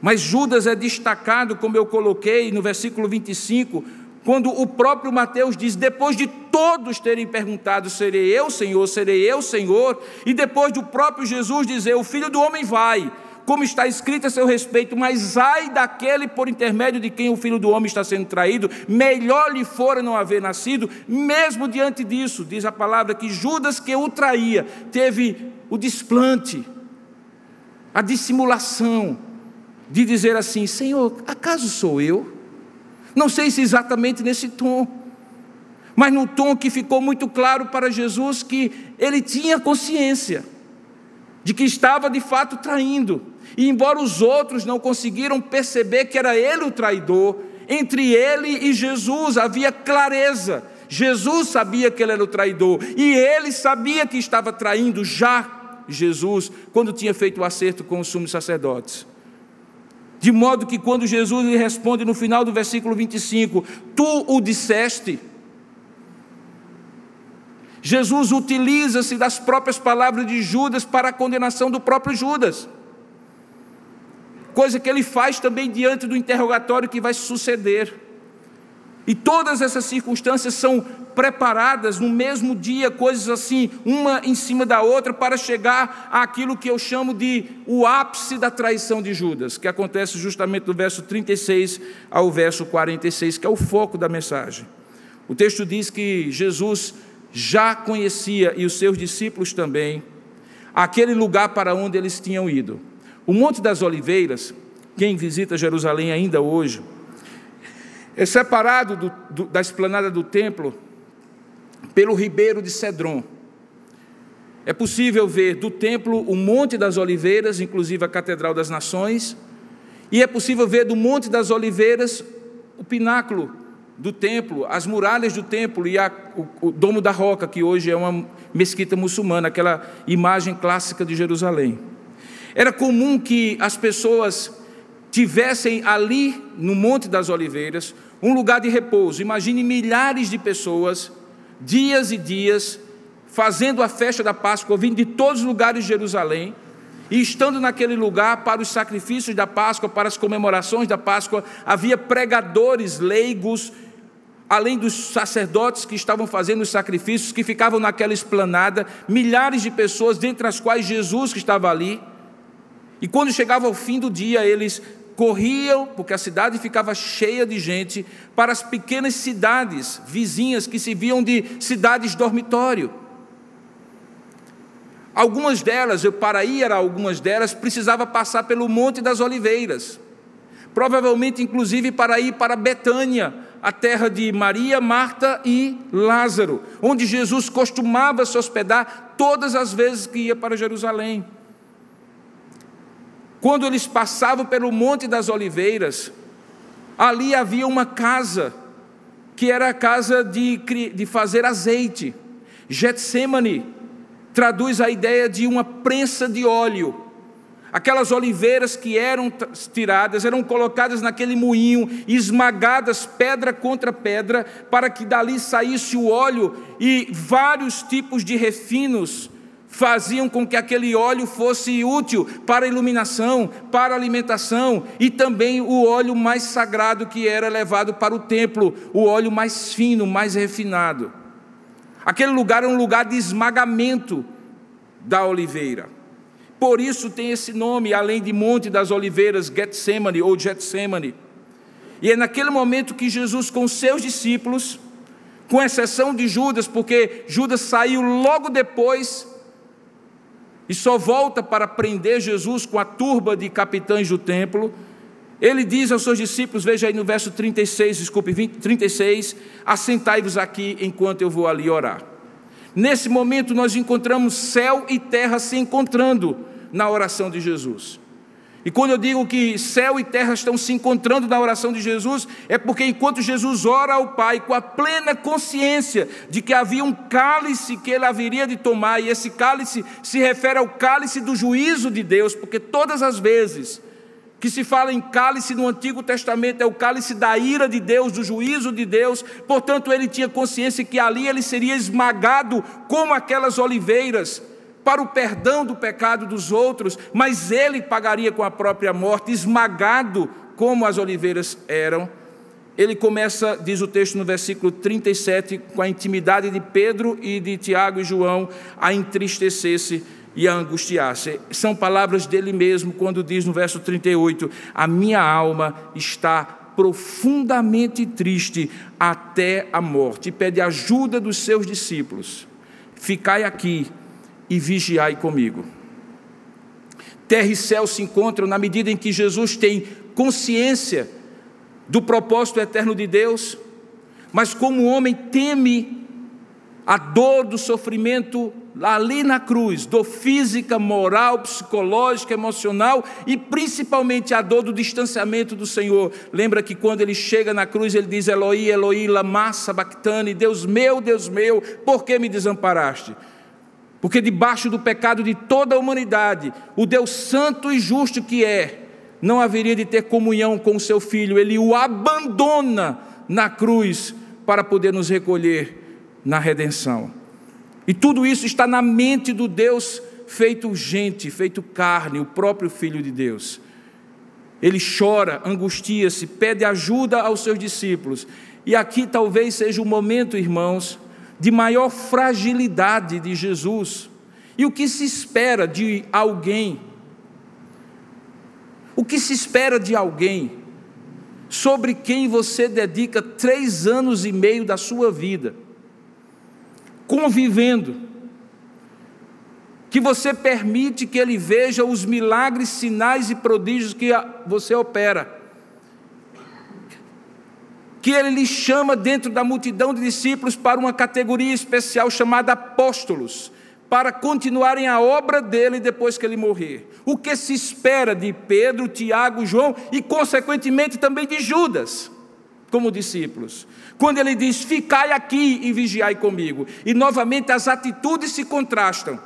Mas Judas é destacado, como eu coloquei no versículo 25, quando o próprio Mateus diz: depois de todos terem perguntado, serei eu, Senhor, serei eu, Senhor, e depois do próprio Jesus dizer: o filho do homem vai, como está escrito a seu respeito, mas ai daquele por intermédio de quem o filho do homem está sendo traído, melhor lhe fora não haver nascido, mesmo diante disso, diz a palavra que Judas que o traía, teve o desplante, a dissimulação, de dizer assim: Senhor, acaso sou eu? Não sei se exatamente nesse tom, mas no tom que ficou muito claro para Jesus que ele tinha consciência de que estava de fato traindo. E embora os outros não conseguiram perceber que era ele o traidor, entre ele e Jesus havia clareza. Jesus sabia que ele era o traidor e ele sabia que estava traindo já Jesus quando tinha feito o acerto com os sumos sacerdotes. De modo que quando Jesus lhe responde no final do versículo 25: Tu o disseste. Jesus utiliza-se das próprias palavras de Judas para a condenação do próprio Judas. Coisa que ele faz também diante do interrogatório que vai suceder. E todas essas circunstâncias são preparadas no mesmo dia, coisas assim, uma em cima da outra, para chegar àquilo que eu chamo de o ápice da traição de Judas, que acontece justamente do verso 36 ao verso 46, que é o foco da mensagem. O texto diz que Jesus já conhecia, e os seus discípulos também, aquele lugar para onde eles tinham ido. O Monte das Oliveiras, quem visita Jerusalém ainda hoje, é separado do, do, da esplanada do templo pelo ribeiro de Cedron. É possível ver do templo o Monte das Oliveiras, inclusive a Catedral das Nações, e é possível ver do Monte das Oliveiras o pináculo do templo, as muralhas do templo e a, o, o Domo da Roca, que hoje é uma mesquita muçulmana, aquela imagem clássica de Jerusalém. Era comum que as pessoas tivessem ali no Monte das Oliveiras um lugar de repouso. Imagine milhares de pessoas, dias e dias, fazendo a festa da Páscoa, vindo de todos os lugares de Jerusalém, e estando naquele lugar para os sacrifícios da Páscoa, para as comemorações da Páscoa, havia pregadores leigos, além dos sacerdotes que estavam fazendo os sacrifícios, que ficavam naquela esplanada, milhares de pessoas, dentre as quais Jesus que estava ali. E quando chegava o fim do dia, eles corriam, porque a cidade ficava cheia de gente, para as pequenas cidades vizinhas que se viam de cidades dormitório. Algumas delas, eu para ir a algumas delas, precisava passar pelo Monte das Oliveiras. Provavelmente, inclusive, para ir para Betânia, a terra de Maria, Marta e Lázaro, onde Jesus costumava se hospedar todas as vezes que ia para Jerusalém. Quando eles passavam pelo Monte das Oliveiras, ali havia uma casa, que era a casa de, de fazer azeite. Getsemane traduz a ideia de uma prensa de óleo. Aquelas oliveiras que eram tiradas, eram colocadas naquele moinho, esmagadas pedra contra pedra, para que dali saísse o óleo e vários tipos de refinos faziam com que aquele óleo fosse útil para iluminação, para alimentação e também o óleo mais sagrado que era levado para o templo, o óleo mais fino, mais refinado. Aquele lugar era um lugar de esmagamento da oliveira. Por isso tem esse nome, além de Monte das Oliveiras, Getsemane ou Getsemane. E é naquele momento que Jesus, com seus discípulos, com exceção de Judas, porque Judas saiu logo depois e só volta para prender Jesus com a turba de capitães do templo. Ele diz aos seus discípulos, veja aí no verso 36, desculpe, 20, 36, assentai-vos aqui enquanto eu vou ali orar. Nesse momento nós encontramos céu e terra se encontrando na oração de Jesus. E quando eu digo que céu e terra estão se encontrando na oração de Jesus, é porque enquanto Jesus ora ao Pai com a plena consciência de que havia um cálice que ele haveria de tomar, e esse cálice se refere ao cálice do juízo de Deus, porque todas as vezes que se fala em cálice no Antigo Testamento é o cálice da ira de Deus, do juízo de Deus, portanto ele tinha consciência que ali ele seria esmagado como aquelas oliveiras para o perdão do pecado dos outros, mas ele pagaria com a própria morte, esmagado como as oliveiras eram. Ele começa, diz o texto no versículo 37, com a intimidade de Pedro e de Tiago e João, a entristecer-se e a angustiar-se. São palavras dele mesmo quando diz no verso 38: A minha alma está profundamente triste até a morte. E pede ajuda dos seus discípulos. Ficai aqui e vigiai comigo. Terra e céu se encontram na medida em que Jesus tem consciência do propósito eterno de Deus, mas como o homem teme a dor do sofrimento ali na cruz, dor física, moral, psicológica, emocional e principalmente a dor do distanciamento do Senhor. Lembra que quando ele chega na cruz, ele diz: Eloi, Eloi, lama sabachthani, Deus meu, Deus meu, por que me desamparaste? Porque debaixo do pecado de toda a humanidade, o Deus santo e justo que é, não haveria de ter comunhão com o seu filho, ele o abandona na cruz para poder nos recolher na redenção. E tudo isso está na mente do Deus feito gente, feito carne, o próprio Filho de Deus. Ele chora, angustia-se, pede ajuda aos seus discípulos. E aqui talvez seja o momento, irmãos, de maior fragilidade de Jesus. E o que se espera de alguém? O que se espera de alguém sobre quem você dedica três anos e meio da sua vida, convivendo, que você permite que ele veja os milagres, sinais e prodígios que você opera que ele lhe chama dentro da multidão de discípulos para uma categoria especial chamada apóstolos, para continuarem a obra dele depois que ele morrer. O que se espera de Pedro, Tiago, João e, consequentemente, também de Judas, como discípulos. Quando ele diz: Ficai aqui e vigiai comigo. E novamente as atitudes se contrastam.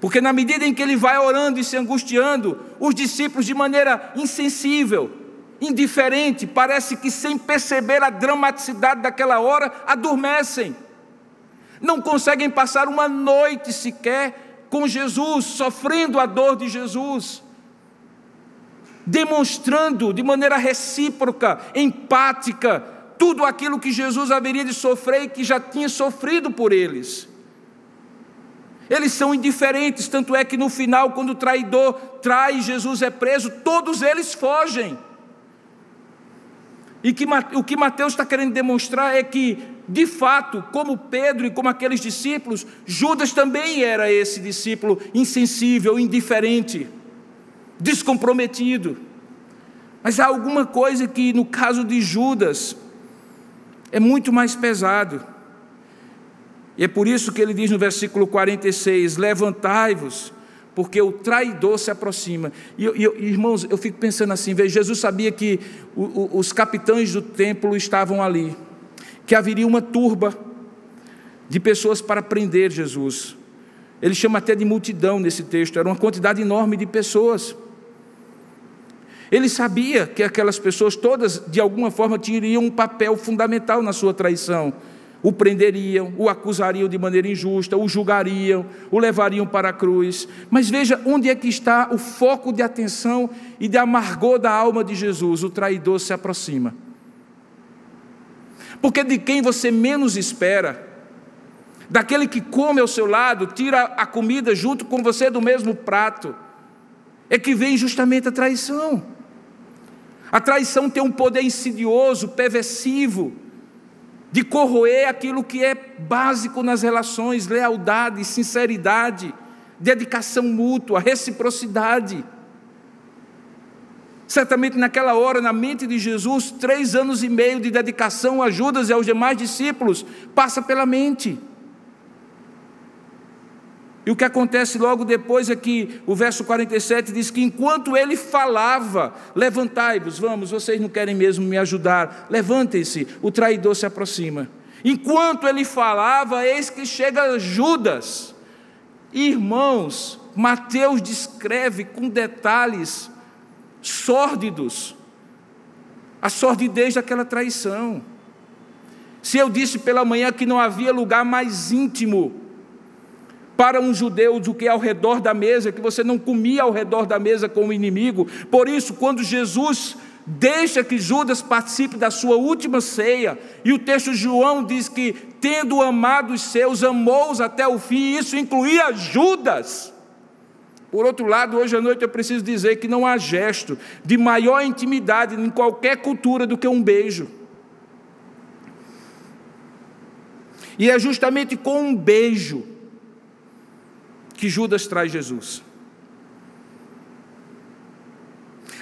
Porque na medida em que ele vai orando e se angustiando, os discípulos, de maneira insensível, indiferente, parece que sem perceber a dramaticidade daquela hora, adormecem. Não conseguem passar uma noite sequer com Jesus, sofrendo a dor de Jesus, demonstrando de maneira recíproca, empática, tudo aquilo que Jesus haveria de sofrer e que já tinha sofrido por eles. Eles são indiferentes, tanto é que no final, quando o traidor trai Jesus é preso, todos eles fogem. E que, o que Mateus está querendo demonstrar é que, de fato, como Pedro e como aqueles discípulos, Judas também era esse discípulo insensível, indiferente, descomprometido. Mas há alguma coisa que, no caso de Judas, é muito mais pesado. E é por isso que ele diz no versículo 46: Levantai-vos porque o traidor se aproxima. E, e irmãos, eu fico pensando assim: veja, Jesus sabia que o, o, os capitães do templo estavam ali, que haveria uma turba de pessoas para prender Jesus. Ele chama até de multidão nesse texto, era uma quantidade enorme de pessoas. Ele sabia que aquelas pessoas todas, de alguma forma, teriam um papel fundamental na sua traição. O prenderiam, o acusariam de maneira injusta, o julgariam, o levariam para a cruz. Mas veja onde é que está o foco de atenção e de amargor da alma de Jesus: o traidor se aproxima. Porque de quem você menos espera, daquele que come ao seu lado, tira a comida junto com você do mesmo prato, é que vem justamente a traição. A traição tem um poder insidioso, perversivo, de corroer aquilo que é básico nas relações: lealdade, sinceridade, dedicação mútua, reciprocidade. Certamente naquela hora, na mente de Jesus, três anos e meio de dedicação a Judas e aos demais discípulos passa pela mente. E o que acontece logo depois é que o verso 47 diz que enquanto ele falava, levantai-vos, vamos, vocês não querem mesmo me ajudar, levantem-se, o traidor se aproxima. Enquanto ele falava, eis que chega Judas. Irmãos, Mateus descreve com detalhes sórdidos a sordidez daquela traição. Se eu disse pela manhã que não havia lugar mais íntimo para um judeu do que ao redor da mesa, que você não comia ao redor da mesa com o inimigo. Por isso, quando Jesus deixa que Judas participe da sua última ceia, e o texto de João diz que, tendo amado os seus, amou-os até o fim, isso incluía Judas. Por outro lado, hoje à noite eu preciso dizer que não há gesto de maior intimidade em qualquer cultura do que um beijo. E é justamente com um beijo que Judas traz Jesus.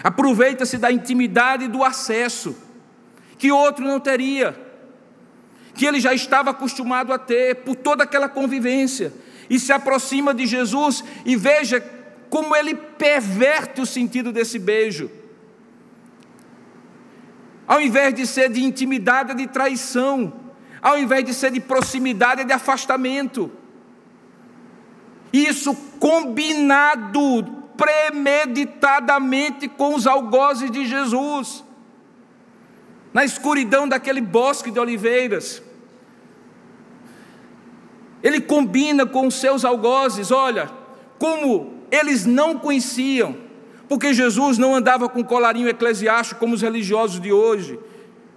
Aproveita-se da intimidade e do acesso, que outro não teria, que ele já estava acostumado a ter por toda aquela convivência, e se aproxima de Jesus e veja como ele perverte o sentido desse beijo. Ao invés de ser de intimidade, é de traição. Ao invés de ser de proximidade, é de afastamento. Isso combinado premeditadamente com os algozes de Jesus, na escuridão daquele bosque de oliveiras. Ele combina com os seus algozes, olha, como eles não conheciam, porque Jesus não andava com colarinho eclesiástico como os religiosos de hoje.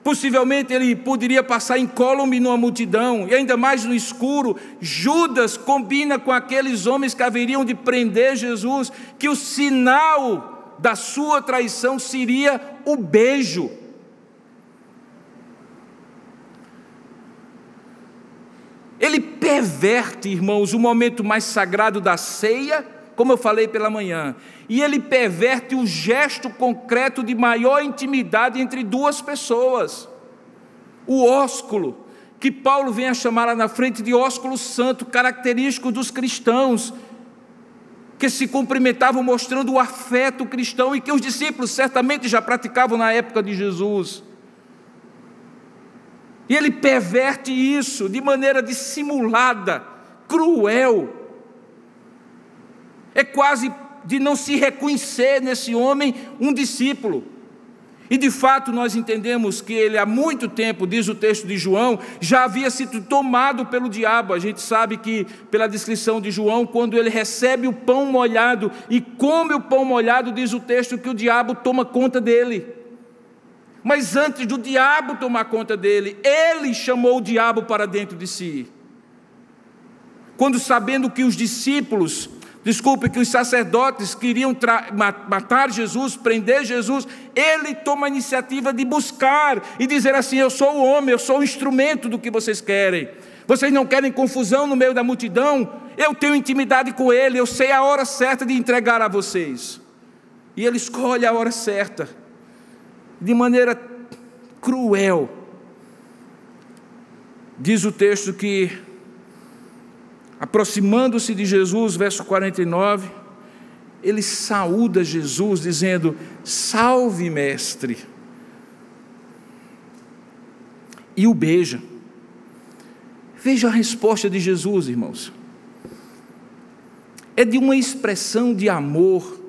Possivelmente ele poderia passar incólume numa multidão, e ainda mais no escuro. Judas combina com aqueles homens que haveriam de prender Jesus, que o sinal da sua traição seria o beijo. Ele perverte, irmãos, o momento mais sagrado da ceia, como eu falei pela manhã, e ele perverte o gesto concreto de maior intimidade entre duas pessoas. O ósculo, que Paulo vem a chamar lá na frente de ósculo santo, característico dos cristãos, que se cumprimentavam mostrando o afeto cristão e que os discípulos certamente já praticavam na época de Jesus. E ele perverte isso de maneira dissimulada, cruel. É quase de não se reconhecer nesse homem um discípulo. E de fato nós entendemos que ele há muito tempo, diz o texto de João, já havia sido tomado pelo diabo. A gente sabe que, pela descrição de João, quando ele recebe o pão molhado e come o pão molhado, diz o texto que o diabo toma conta dele. Mas antes do diabo tomar conta dele, ele chamou o diabo para dentro de si. Quando sabendo que os discípulos Desculpe, que os sacerdotes queriam matar Jesus, prender Jesus, ele toma a iniciativa de buscar e dizer assim: Eu sou o homem, eu sou o instrumento do que vocês querem. Vocês não querem confusão no meio da multidão? Eu tenho intimidade com ele, eu sei a hora certa de entregar a vocês. E ele escolhe a hora certa, de maneira cruel. Diz o texto que Aproximando-se de Jesus, verso 49, ele saúda Jesus, dizendo: Salve, mestre. E o beija. Veja a resposta de Jesus, irmãos. É de uma expressão de amor,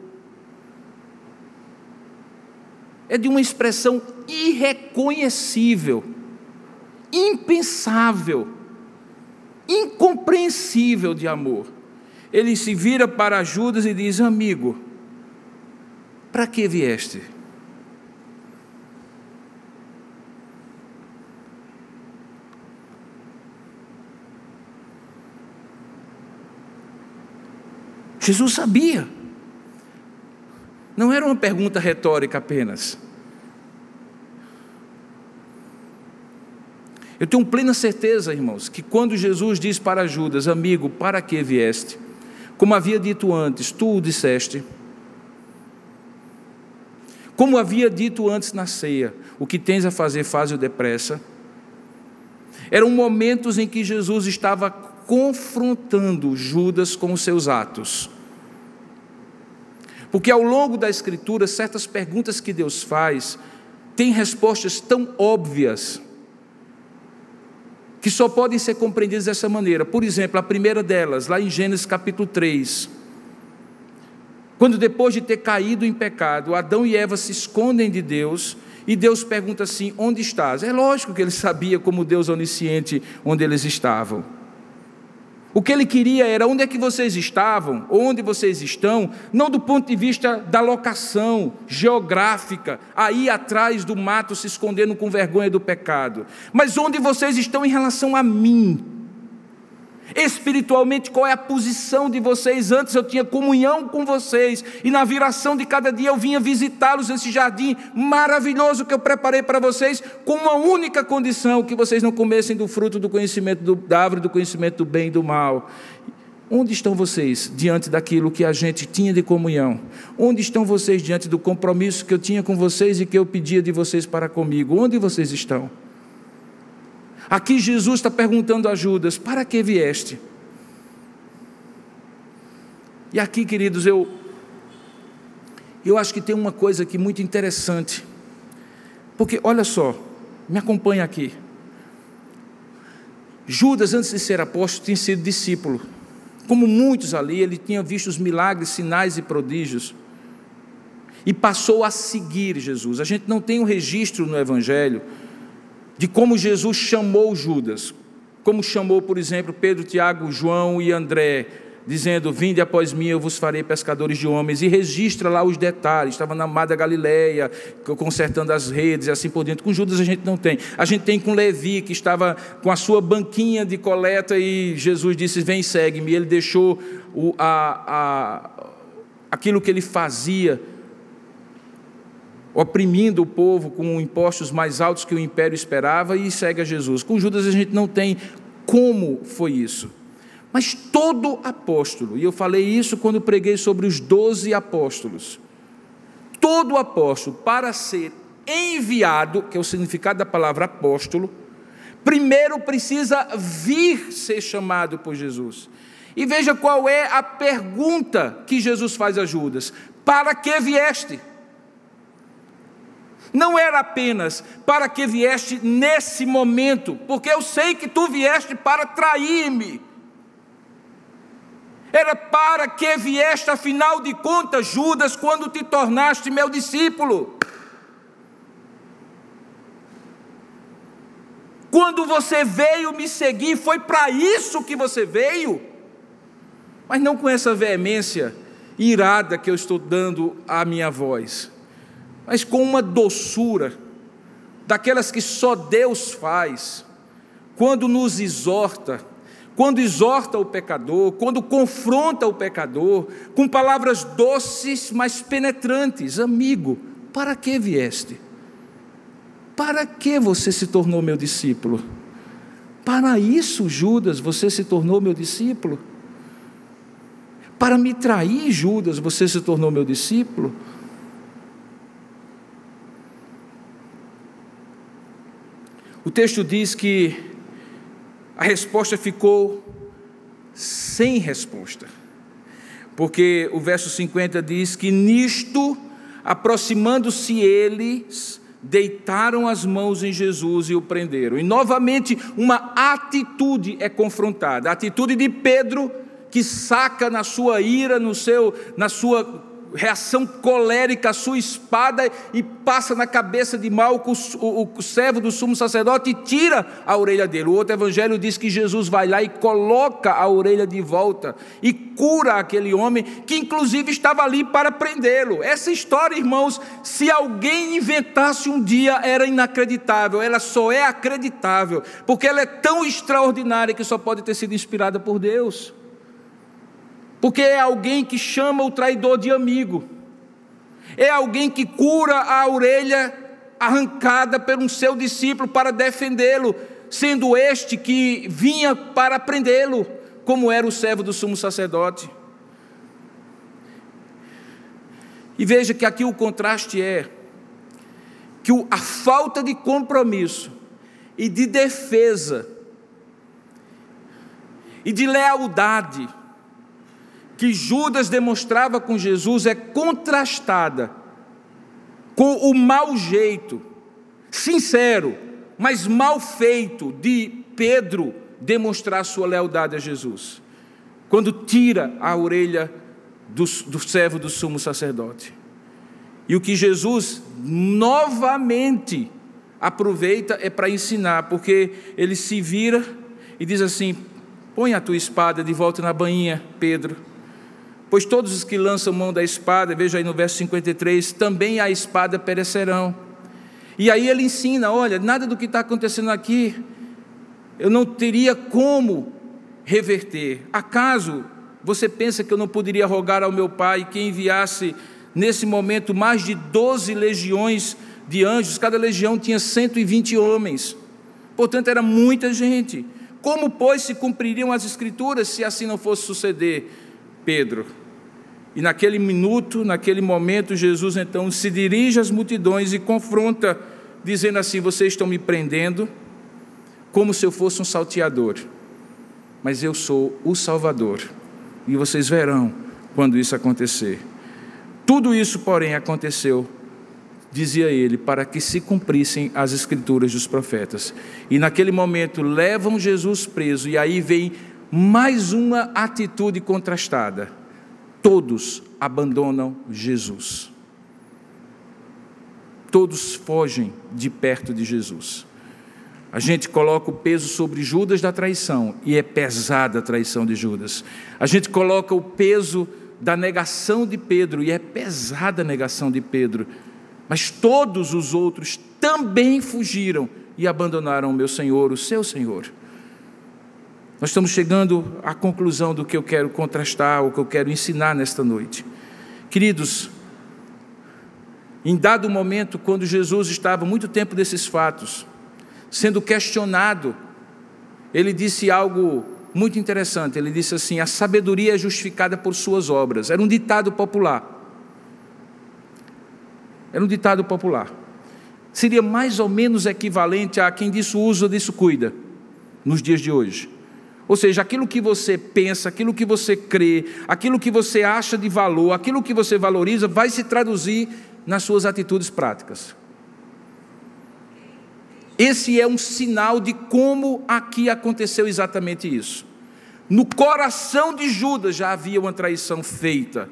é de uma expressão irreconhecível, impensável, incompreensível de amor. Ele se vira para Judas e diz: Amigo, para que vieste? Jesus sabia. Não era uma pergunta retórica apenas. Eu tenho plena certeza, irmãos, que quando Jesus diz para Judas, amigo, para que vieste? Como havia dito antes, tu o disseste. Como havia dito antes na ceia, o que tens a fazer, faz-o depressa. Eram momentos em que Jesus estava confrontando Judas com os seus atos. Porque ao longo da Escritura, certas perguntas que Deus faz têm respostas tão óbvias que só podem ser compreendidas dessa maneira. Por exemplo, a primeira delas, lá em Gênesis capítulo 3. Quando depois de ter caído em pecado, Adão e Eva se escondem de Deus, e Deus pergunta assim: Onde estás? É lógico que ele sabia, como Deus onisciente, onde eles estavam. O que ele queria era onde é que vocês estavam, onde vocês estão, não do ponto de vista da locação geográfica, aí atrás do mato se escondendo com vergonha do pecado, mas onde vocês estão em relação a mim. Espiritualmente, qual é a posição de vocês? Antes eu tinha comunhão com vocês, e na viração de cada dia eu vinha visitá-los nesse jardim maravilhoso que eu preparei para vocês, com uma única condição: que vocês não comessem do fruto do conhecimento do, da árvore do conhecimento do bem e do mal. Onde estão vocês diante daquilo que a gente tinha de comunhão? Onde estão vocês diante do compromisso que eu tinha com vocês e que eu pedia de vocês para comigo? Onde vocês estão? Aqui Jesus está perguntando a Judas: para que vieste? E aqui, queridos, eu, eu acho que tem uma coisa aqui muito interessante. Porque, olha só, me acompanha aqui. Judas, antes de ser apóstolo, tinha sido discípulo. Como muitos ali, ele tinha visto os milagres, sinais e prodígios. E passou a seguir Jesus. A gente não tem um registro no Evangelho de como Jesus chamou Judas, como chamou, por exemplo, Pedro, Tiago, João e André, dizendo: Vinde após mim, eu vos farei pescadores de homens, e registra lá os detalhes. Estava na Mar da Galileia, consertando as redes e assim por dentro. Com Judas a gente não tem. A gente tem com Levi, que estava com a sua banquinha de coleta, e Jesus disse: Vem, segue-me. Ele deixou o, a, a, aquilo que ele fazia oprimindo o povo com impostos mais altos que o império esperava e segue a Jesus. Com Judas a gente não tem como foi isso. Mas todo apóstolo, e eu falei isso quando preguei sobre os doze apóstolos, todo apóstolo, para ser enviado, que é o significado da palavra apóstolo, primeiro precisa vir ser chamado por Jesus. E veja qual é a pergunta que Jesus faz a Judas: Para que vieste? Não era apenas para que vieste nesse momento, porque eu sei que tu vieste para trair-me. Era para que vieste, afinal de contas, Judas, quando te tornaste meu discípulo. Quando você veio me seguir, foi para isso que você veio. Mas não com essa veemência irada que eu estou dando à minha voz mas com uma doçura, daquelas que só Deus faz, quando nos exorta, quando exorta o pecador, quando confronta o pecador, com palavras doces, mas penetrantes: Amigo, para que vieste? Para que você se tornou meu discípulo? Para isso, Judas, você se tornou meu discípulo? Para me trair, Judas, você se tornou meu discípulo? O texto diz que a resposta ficou sem resposta. Porque o verso 50 diz que nisto, aproximando-se eles, deitaram as mãos em Jesus e o prenderam. E novamente uma atitude é confrontada, a atitude de Pedro que saca na sua ira, no seu, na sua reação colérica, sua espada e passa na cabeça de Malco, o, o, servo do sumo sacerdote, e tira a orelha dele. O outro evangelho diz que Jesus vai lá e coloca a orelha de volta e cura aquele homem que, inclusive, estava ali para prendê-lo. Essa história, irmãos, se alguém inventasse um dia, era inacreditável. Ela só é acreditável porque ela é tão extraordinária que só pode ter sido inspirada por Deus porque é alguém que chama o traidor de amigo, é alguém que cura a orelha arrancada por um seu discípulo para defendê-lo, sendo este que vinha para prendê-lo, como era o servo do sumo sacerdote. E veja que aqui o contraste é que a falta de compromisso e de defesa e de lealdade que Judas demonstrava com Jesus é contrastada com o mau jeito, sincero, mas mal feito de Pedro demonstrar sua lealdade a Jesus, quando tira a orelha do, do servo do sumo sacerdote. E o que Jesus novamente aproveita é para ensinar, porque ele se vira e diz assim: põe a tua espada de volta na bainha, Pedro. Pois todos os que lançam mão da espada, veja aí no verso 53, também a espada perecerão. E aí ele ensina: olha, nada do que está acontecendo aqui, eu não teria como reverter. Acaso você pensa que eu não poderia rogar ao meu pai que enviasse nesse momento mais de 12 legiões de anjos, cada legião tinha 120 homens, portanto era muita gente. Como, pois, se cumpririam as Escrituras se assim não fosse suceder? Pedro, e naquele minuto, naquele momento, Jesus então se dirige às multidões e confronta, dizendo assim: Vocês estão me prendendo como se eu fosse um salteador, mas eu sou o Salvador, e vocês verão quando isso acontecer. Tudo isso, porém, aconteceu, dizia ele, para que se cumprissem as escrituras dos profetas. E naquele momento levam Jesus preso, e aí vem mais uma atitude contrastada todos abandonam Jesus. Todos fogem de perto de Jesus. A gente coloca o peso sobre Judas da traição, e é pesada a traição de Judas. A gente coloca o peso da negação de Pedro, e é pesada a negação de Pedro. Mas todos os outros também fugiram e abandonaram o meu Senhor, o seu Senhor. Nós estamos chegando à conclusão do que eu quero contrastar, o que eu quero ensinar nesta noite. Queridos, em dado momento, quando Jesus estava muito tempo desses fatos, sendo questionado, ele disse algo muito interessante. Ele disse assim: A sabedoria é justificada por suas obras. Era um ditado popular. Era um ditado popular. Seria mais ou menos equivalente a quem disso usa, disso cuida, nos dias de hoje. Ou seja, aquilo que você pensa, aquilo que você crê, aquilo que você acha de valor, aquilo que você valoriza, vai se traduzir nas suas atitudes práticas. Esse é um sinal de como aqui aconteceu exatamente isso. No coração de Judas já havia uma traição feita,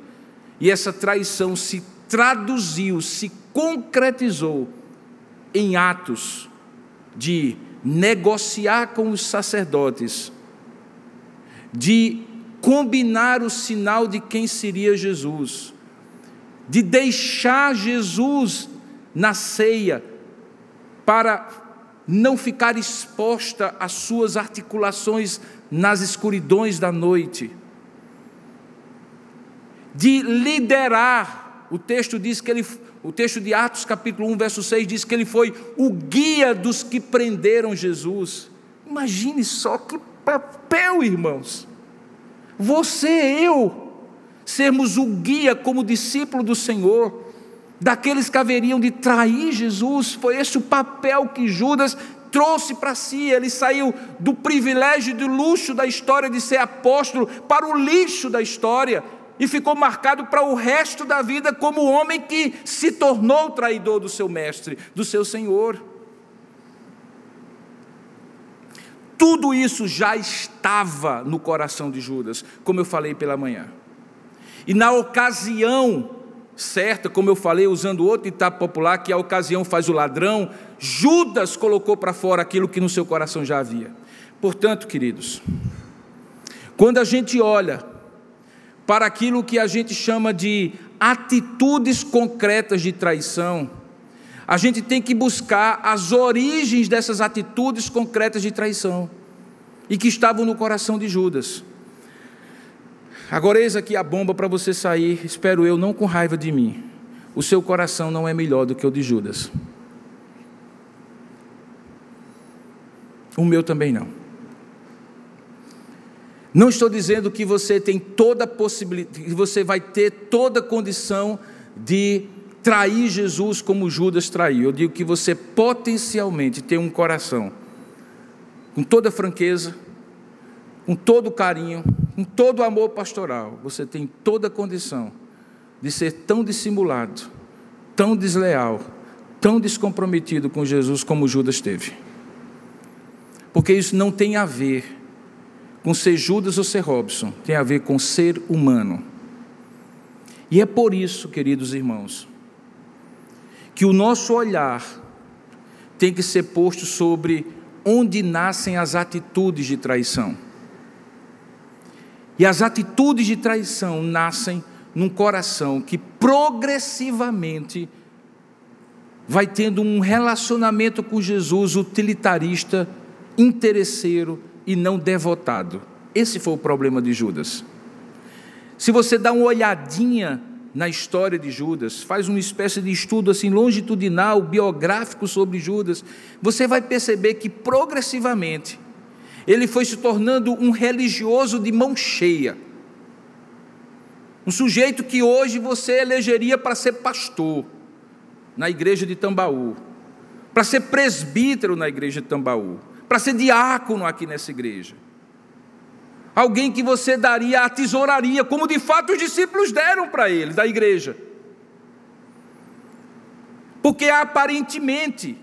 e essa traição se traduziu, se concretizou em atos de negociar com os sacerdotes de combinar o sinal de quem seria Jesus, de deixar Jesus na ceia para não ficar exposta às suas articulações nas escuridões da noite, de liderar, o texto diz que ele, o texto de Atos capítulo 1, verso 6 diz que ele foi o guia dos que prenderam Jesus. Imagine só que papel, irmãos. Você e eu sermos o guia como discípulo do Senhor, daqueles que haveriam de trair Jesus, foi esse o papel que Judas trouxe para si. Ele saiu do privilégio e do luxo da história de ser apóstolo para o lixo da história e ficou marcado para o resto da vida como o homem que se tornou traidor do seu mestre, do seu Senhor. Tudo isso já estava no coração de Judas, como eu falei pela manhã. E na ocasião certa, como eu falei, usando outro ditado popular, que a ocasião faz o ladrão, Judas colocou para fora aquilo que no seu coração já havia. Portanto, queridos, quando a gente olha para aquilo que a gente chama de atitudes concretas de traição, a gente tem que buscar as origens dessas atitudes concretas de traição e que estavam no coração de Judas. Agora, eis aqui a bomba para você sair, espero eu, não com raiva de mim. O seu coração não é melhor do que o de Judas. O meu também não. Não estou dizendo que você tem toda possibilidade, que você vai ter toda condição de trair Jesus como Judas traiu. Eu digo que você potencialmente tem um coração com toda franqueza, com todo carinho, com todo amor pastoral, você tem toda a condição de ser tão dissimulado, tão desleal, tão descomprometido com Jesus como Judas teve. Porque isso não tem a ver com ser Judas ou ser Robson, tem a ver com ser humano. E é por isso, queridos irmãos, que o nosso olhar tem que ser posto sobre onde nascem as atitudes de traição. E as atitudes de traição nascem num coração que progressivamente vai tendo um relacionamento com Jesus utilitarista, interesseiro e não devotado. Esse foi o problema de Judas. Se você dá uma olhadinha na história de Judas, faz uma espécie de estudo assim longitudinal, biográfico sobre Judas, você vai perceber que progressivamente ele foi se tornando um religioso de mão cheia. Um sujeito que hoje você elegeria para ser pastor na igreja de Tambaú, para ser presbítero na igreja de Tambaú, para ser diácono aqui nessa igreja. Alguém que você daria a tesouraria, como de fato os discípulos deram para ele, da igreja. Porque aparentemente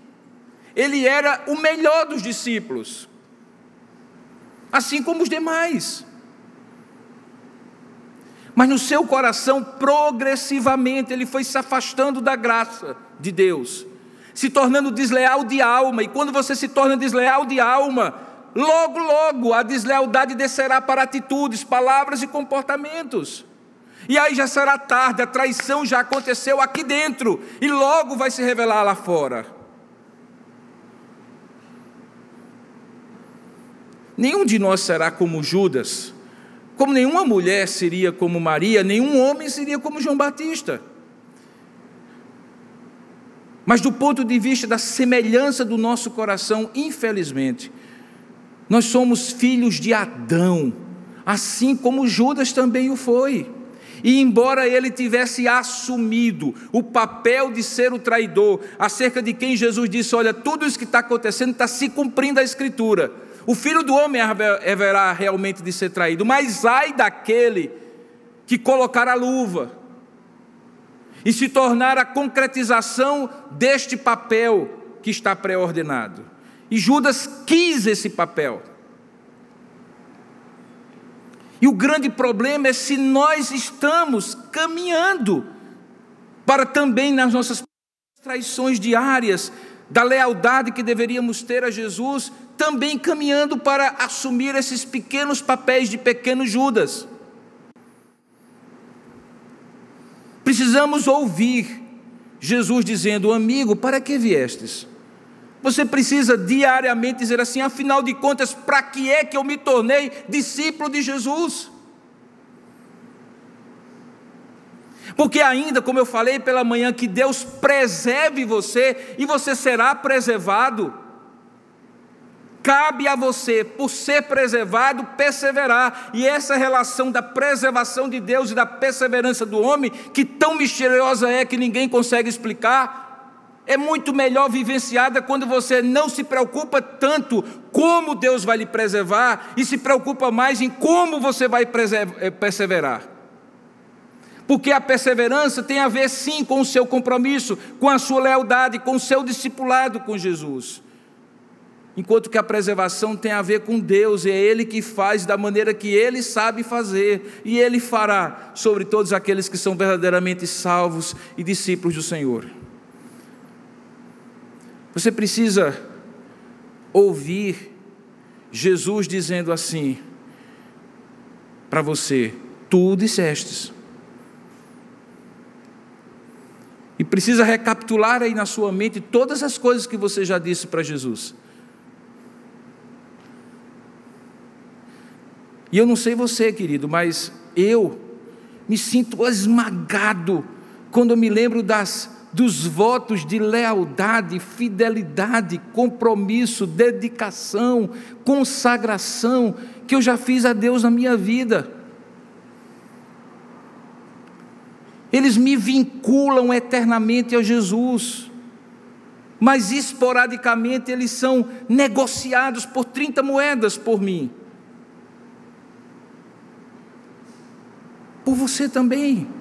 ele era o melhor dos discípulos assim como os demais. Mas no seu coração, progressivamente, ele foi se afastando da graça de Deus, se tornando desleal de alma. E quando você se torna desleal de alma, logo, logo a deslealdade descerá para atitudes, palavras e comportamentos. E aí já será tarde, a traição já aconteceu aqui dentro, e logo vai se revelar lá fora. Nenhum de nós será como Judas, como nenhuma mulher seria como Maria, nenhum homem seria como João Batista. Mas do ponto de vista da semelhança do nosso coração, infelizmente, nós somos filhos de Adão, assim como Judas também o foi. E embora ele tivesse assumido o papel de ser o traidor, acerca de quem Jesus disse: Olha, tudo isso que está acontecendo está se cumprindo a Escritura. O filho do homem haverá realmente de ser traído, mas ai daquele que colocar a luva e se tornar a concretização deste papel que está pré-ordenado. E Judas quis esse papel. E o grande problema é se nós estamos caminhando para também nas nossas traições diárias, da lealdade que deveríamos ter a Jesus, também caminhando para assumir esses pequenos papéis de pequeno Judas. Precisamos ouvir Jesus dizendo: Amigo, para que viestes? Você precisa diariamente dizer assim: afinal de contas, para que é que eu me tornei discípulo de Jesus? Porque, ainda, como eu falei pela manhã, que Deus preserve você e você será preservado. Cabe a você, por ser preservado, perseverar. E essa relação da preservação de Deus e da perseverança do homem, que tão misteriosa é que ninguém consegue explicar, é muito melhor vivenciada quando você não se preocupa tanto como Deus vai lhe preservar e se preocupa mais em como você vai eh, perseverar. Porque a perseverança tem a ver sim com o seu compromisso, com a sua lealdade, com o seu discipulado com Jesus. enquanto que a preservação tem a ver com Deus, e é Ele que faz da maneira que Ele sabe fazer, e Ele fará sobre todos aqueles que são verdadeiramente salvos e discípulos do Senhor. Você precisa ouvir Jesus dizendo assim para você: Tu dissestes. E precisa recapitular aí na sua mente todas as coisas que você já disse para Jesus. E eu não sei você, querido, mas eu me sinto esmagado quando eu me lembro das dos votos de lealdade, fidelidade, compromisso, dedicação, consagração que eu já fiz a Deus na minha vida. Eles me vinculam eternamente a Jesus, mas esporadicamente eles são negociados por 30 moedas por mim. por você também.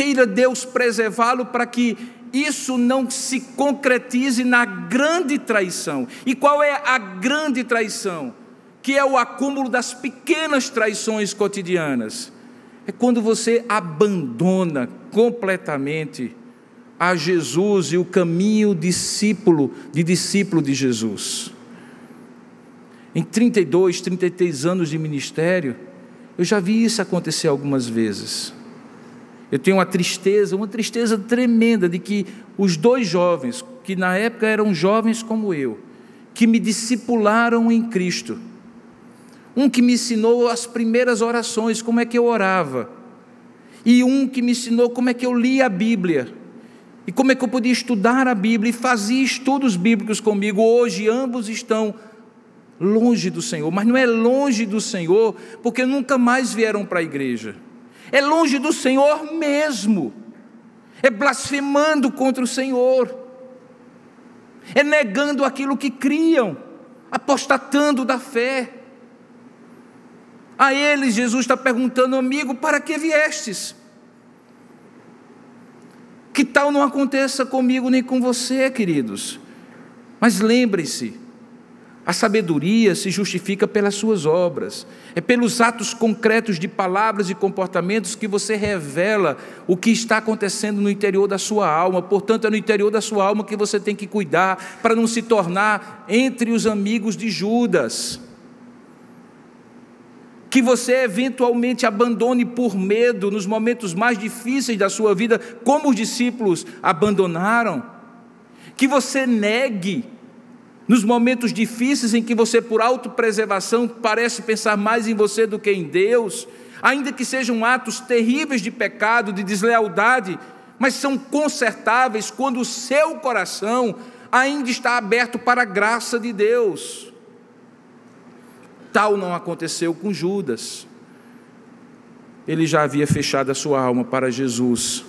Queira Deus preservá-lo para que isso não se concretize na grande traição. E qual é a grande traição? Que é o acúmulo das pequenas traições cotidianas. É quando você abandona completamente a Jesus e o caminho discípulo de discípulo de Jesus. Em 32, 33 anos de ministério, eu já vi isso acontecer algumas vezes. Eu tenho uma tristeza, uma tristeza tremenda de que os dois jovens, que na época eram jovens como eu, que me discipularam em Cristo, um que me ensinou as primeiras orações, como é que eu orava, e um que me ensinou como é que eu lia a Bíblia, e como é que eu podia estudar a Bíblia e fazia estudos bíblicos comigo. Hoje ambos estão longe do Senhor, mas não é longe do Senhor porque nunca mais vieram para a igreja. É longe do Senhor mesmo. É blasfemando contra o Senhor. É negando aquilo que criam, apostatando da fé. A eles, Jesus está perguntando, amigo, para que viestes? Que tal não aconteça comigo nem com você, queridos? Mas lembre-se, a sabedoria se justifica pelas suas obras, é pelos atos concretos de palavras e comportamentos que você revela o que está acontecendo no interior da sua alma. Portanto, é no interior da sua alma que você tem que cuidar para não se tornar entre os amigos de Judas. Que você eventualmente abandone por medo nos momentos mais difíceis da sua vida, como os discípulos abandonaram. Que você negue nos momentos difíceis em que você, por autopreservação, parece pensar mais em você do que em Deus, ainda que sejam atos terríveis de pecado, de deslealdade, mas são consertáveis quando o seu coração ainda está aberto para a graça de Deus. Tal não aconteceu com Judas. Ele já havia fechado a sua alma para Jesus.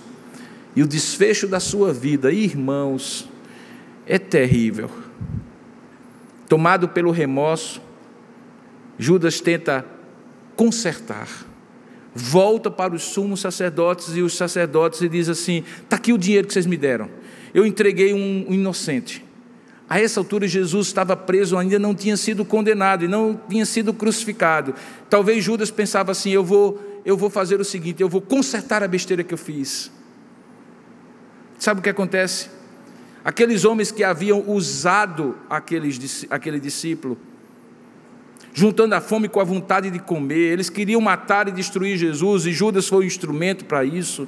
E o desfecho da sua vida, irmãos, é terrível. Tomado pelo remorso, Judas tenta consertar. Volta para os sumos sacerdotes e os sacerdotes e diz assim: está aqui o dinheiro que vocês me deram. Eu entreguei um inocente. A essa altura, Jesus estava preso, ainda não tinha sido condenado e não tinha sido crucificado. Talvez Judas pensava assim: eu vou, eu vou fazer o seguinte, eu vou consertar a besteira que eu fiz. Sabe o que acontece? Aqueles homens que haviam usado aqueles, aquele discípulo, juntando a fome com a vontade de comer, eles queriam matar e destruir Jesus, e Judas foi o instrumento para isso.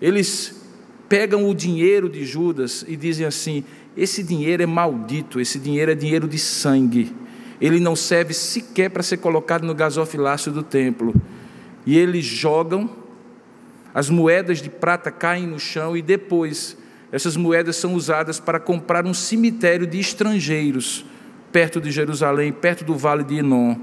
Eles pegam o dinheiro de Judas e dizem assim: esse dinheiro é maldito, esse dinheiro é dinheiro de sangue, ele não serve sequer para ser colocado no gasofilácio do templo. E eles jogam, as moedas de prata caem no chão e depois essas moedas são usadas para comprar um cemitério de estrangeiros perto de Jerusalém, perto do vale de Enon.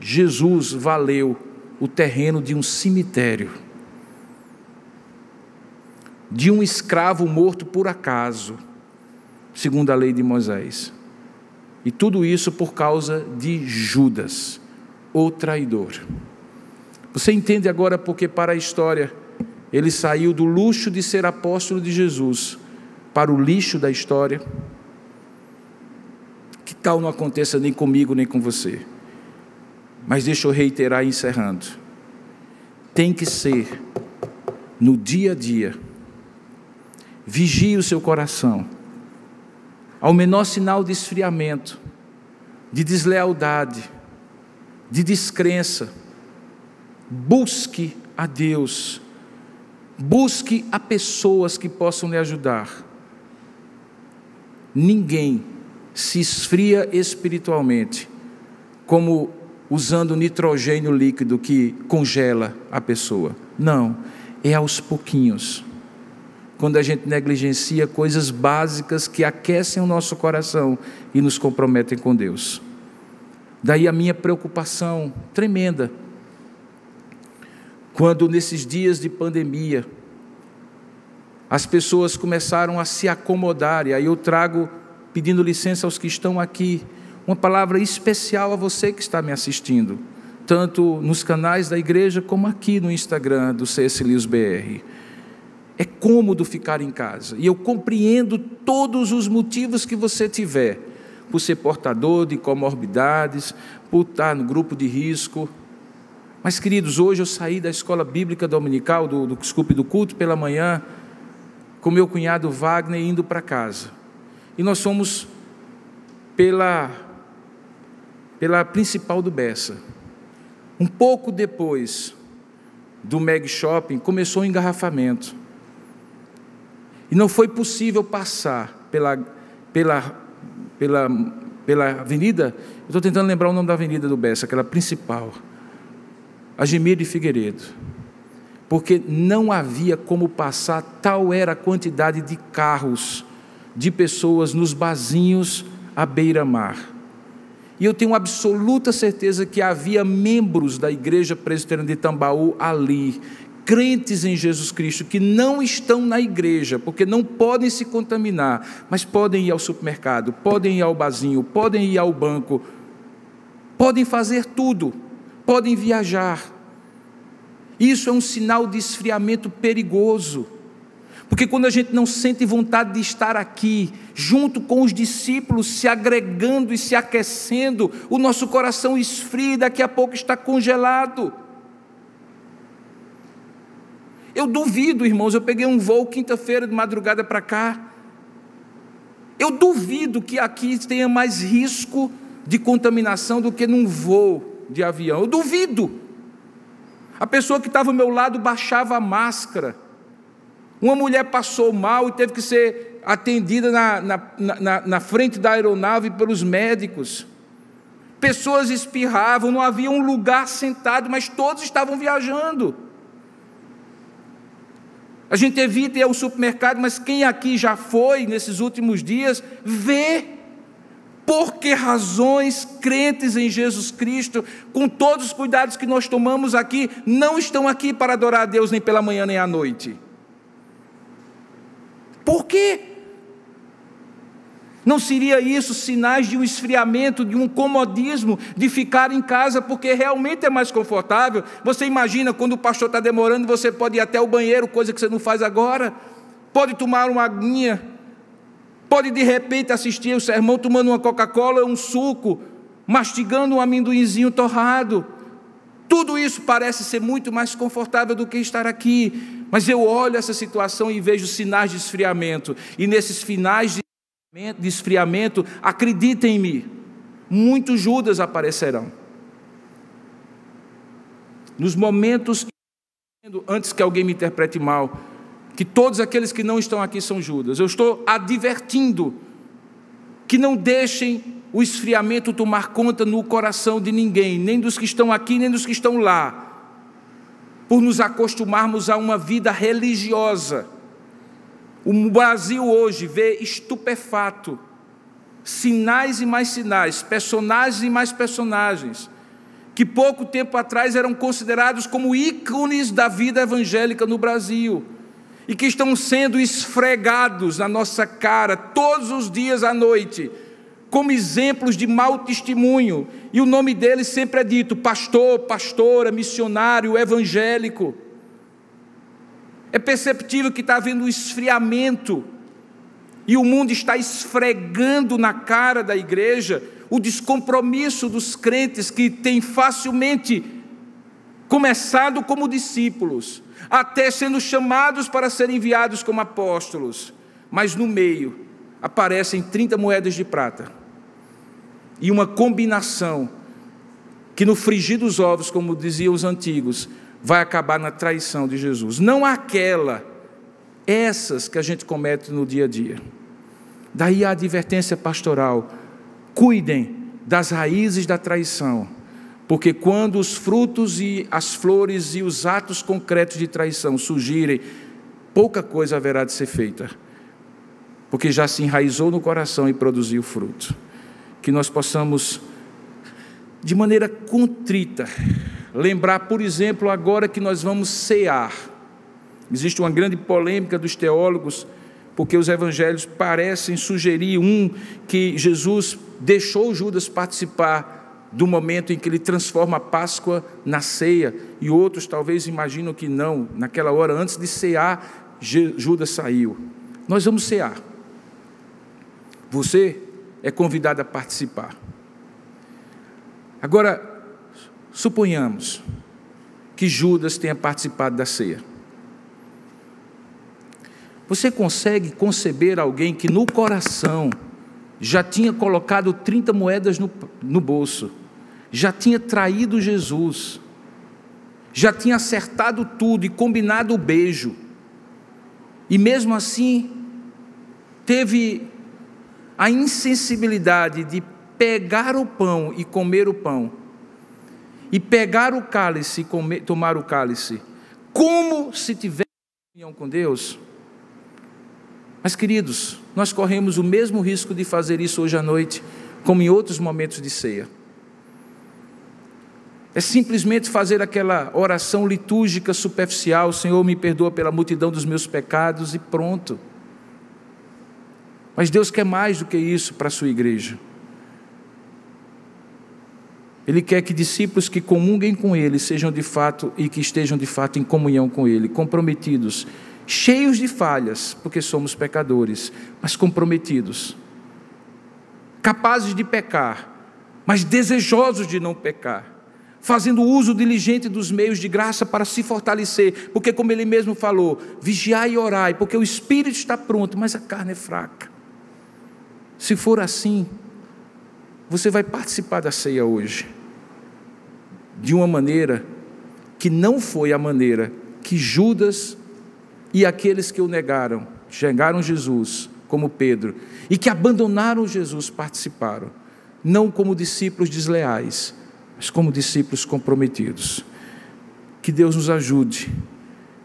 Jesus valeu o terreno de um cemitério, de um escravo morto por acaso, segundo a lei de Moisés. E tudo isso por causa de Judas, o traidor. Você entende agora porque, para a história, ele saiu do luxo de ser apóstolo de Jesus para o lixo da história. Que tal não aconteça nem comigo nem com você? Mas deixa eu reiterar encerrando. Tem que ser no dia a dia. Vigie o seu coração. Ao menor sinal de esfriamento, de deslealdade, de descrença, busque a Deus. Busque a pessoas que possam lhe ajudar. Ninguém se esfria espiritualmente como usando nitrogênio líquido que congela a pessoa. Não, é aos pouquinhos. Quando a gente negligencia coisas básicas que aquecem o nosso coração e nos comprometem com Deus. Daí a minha preocupação tremenda. Quando nesses dias de pandemia, as pessoas começaram a se acomodar, e aí eu trago, pedindo licença aos que estão aqui, uma palavra especial a você que está me assistindo, tanto nos canais da igreja como aqui no Instagram do CS. É cômodo ficar em casa, e eu compreendo todos os motivos que você tiver, por ser portador de comorbidades, por estar no grupo de risco. Mas, queridos, hoje eu saí da escola bíblica dominical, do, do, desculpe, do culto pela manhã, com meu cunhado Wagner indo para casa. E nós fomos pela pela principal do Bessa. Um pouco depois do Meg Shopping, começou o engarrafamento. E não foi possível passar pela, pela, pela, pela avenida. Estou tentando lembrar o nome da avenida do Bessa, aquela principal. Agimir de Figueiredo. Porque não havia como passar, tal era a quantidade de carros, de pessoas nos barzinhos à beira-mar. E eu tenho absoluta certeza que havia membros da igreja presbiteriana de Tambaú ali, crentes em Jesus Cristo, que não estão na igreja, porque não podem se contaminar, mas podem ir ao supermercado, podem ir ao barzinho, podem ir ao banco, podem fazer tudo, podem viajar. Isso é um sinal de esfriamento perigoso. Porque quando a gente não sente vontade de estar aqui, junto com os discípulos, se agregando e se aquecendo, o nosso coração esfria e daqui a pouco está congelado. Eu duvido, irmãos, eu peguei um voo quinta-feira de madrugada para cá. Eu duvido que aqui tenha mais risco de contaminação do que num voo de avião. Eu duvido. A pessoa que estava ao meu lado baixava a máscara. Uma mulher passou mal e teve que ser atendida na, na, na, na frente da aeronave pelos médicos. Pessoas espirravam, não havia um lugar sentado, mas todos estavam viajando. A gente evita ir ao supermercado, mas quem aqui já foi nesses últimos dias, vê por que razões crentes em Jesus Cristo, com todos os cuidados que nós tomamos aqui, não estão aqui para adorar a Deus nem pela manhã nem à noite. Por quê? Não seria isso sinais de um esfriamento, de um comodismo, de ficar em casa porque realmente é mais confortável? Você imagina quando o pastor está demorando, você pode ir até o banheiro, coisa que você não faz agora, pode tomar uma aguinha, pode de repente assistir o sermão tomando uma Coca-Cola, um suco, mastigando um amendoinzinho torrado. Tudo isso parece ser muito mais confortável do que estar aqui, mas eu olho essa situação e vejo sinais de esfriamento, e nesses finais de esfriamento, acreditem em mim, muitos Judas aparecerão. Nos momentos, antes que alguém me interprete mal, que todos aqueles que não estão aqui são Judas, eu estou advertindo que não deixem o esfriamento tomar conta no coração de ninguém, nem dos que estão aqui, nem dos que estão lá, por nos acostumarmos a uma vida religiosa. O Brasil hoje vê estupefato, sinais e mais sinais, personagens e mais personagens, que pouco tempo atrás eram considerados como ícones da vida evangélica no Brasil e que estão sendo esfregados na nossa cara todos os dias à noite como exemplos de mau testemunho, e o nome dele sempre é dito: pastor, pastora, missionário, evangélico. É perceptível que está havendo um esfriamento. E o mundo está esfregando na cara da igreja o descompromisso dos crentes que têm facilmente começado como discípulos, até sendo chamados para serem enviados como apóstolos, mas no meio aparecem 30 moedas de prata e uma combinação que no frigir dos ovos, como diziam os antigos, vai acabar na traição de Jesus. Não aquela, essas que a gente comete no dia a dia. Daí a advertência pastoral: cuidem das raízes da traição, porque quando os frutos e as flores e os atos concretos de traição surgirem, pouca coisa haverá de ser feita, porque já se enraizou no coração e produziu fruto. Que nós possamos, de maneira contrita, lembrar, por exemplo, agora que nós vamos cear. Existe uma grande polêmica dos teólogos porque os evangelhos parecem sugerir um que Jesus deixou Judas participar do momento em que ele transforma a Páscoa na ceia, e outros talvez imaginam que não, naquela hora antes de cear, Judas saiu. Nós vamos cear. Você é convidado a participar. Agora, suponhamos que Judas tenha participado da ceia. Você consegue conceber alguém que no coração já tinha colocado 30 moedas no, no bolso, já tinha traído Jesus, já tinha acertado tudo e combinado o beijo, e mesmo assim teve a insensibilidade de pegar o pão e comer o pão, e pegar o cálice e comer, tomar o cálice, como se tivesse comunhão com Deus? Mas, queridos, nós corremos o mesmo risco de fazer isso hoje à noite, como em outros momentos de ceia. É simplesmente fazer aquela oração litúrgica superficial: Senhor, me perdoa pela multidão dos meus pecados, e pronto. Mas Deus quer mais do que isso para a sua igreja. Ele quer que discípulos que comunguem com Ele sejam de fato e que estejam de fato em comunhão com Ele, comprometidos cheios de falhas, porque somos pecadores, mas comprometidos, capazes de pecar, mas desejosos de não pecar, fazendo uso diligente dos meios de graça para se fortalecer, porque, como ele mesmo falou, vigiai e orai, porque o espírito está pronto, mas a carne é fraca. Se for assim, você vai participar da ceia hoje, de uma maneira que não foi a maneira que Judas e aqueles que o negaram, chegaram Jesus, como Pedro, e que abandonaram Jesus, participaram, não como discípulos desleais, mas como discípulos comprometidos. Que Deus nos ajude,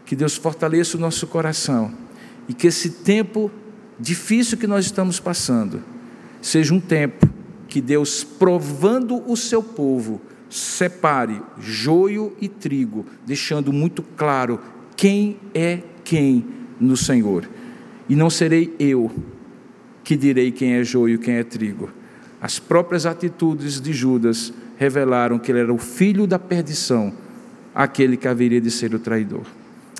que Deus fortaleça o nosso coração e que esse tempo difícil que nós estamos passando seja um tempo que Deus, provando o seu povo, separe joio e trigo, deixando muito claro quem é quem no Senhor. E não serei eu que direi quem é joio e quem é trigo. As próprias atitudes de Judas revelaram que ele era o filho da perdição, aquele que haveria de ser o traidor.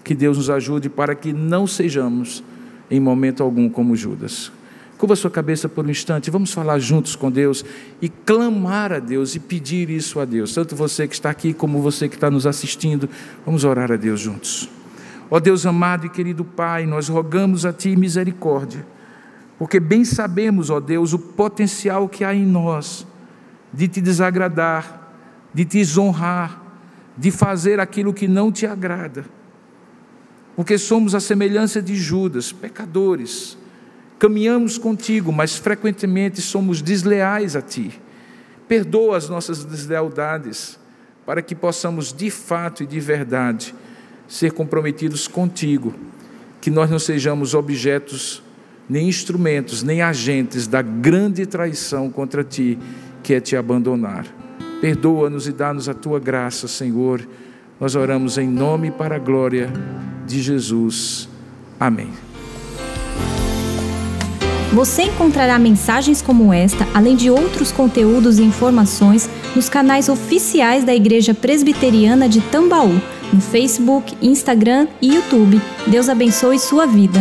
Que Deus nos ajude para que não sejamos, em momento algum, como Judas. Curva sua cabeça por um instante, vamos falar juntos com Deus e clamar a Deus e pedir isso a Deus. Tanto você que está aqui como você que está nos assistindo, vamos orar a Deus juntos. Ó Deus amado e querido Pai, nós rogamos a Ti misericórdia, porque bem sabemos, ó Deus, o potencial que há em nós de Te desagradar, de Te desonrar, de fazer aquilo que não Te agrada, porque somos a semelhança de Judas, pecadores, caminhamos contigo, mas frequentemente somos desleais a Ti. Perdoa as nossas deslealdades, para que possamos de fato e de verdade ser comprometidos contigo, que nós não sejamos objetos, nem instrumentos, nem agentes da grande traição contra ti, que é te abandonar. Perdoa-nos e dá-nos a tua graça, Senhor. Nós oramos em nome e para a glória de Jesus. Amém. Você encontrará mensagens como esta, além de outros conteúdos e informações, nos canais oficiais da Igreja Presbiteriana de Tambaú, no Facebook, Instagram e YouTube. Deus abençoe sua vida.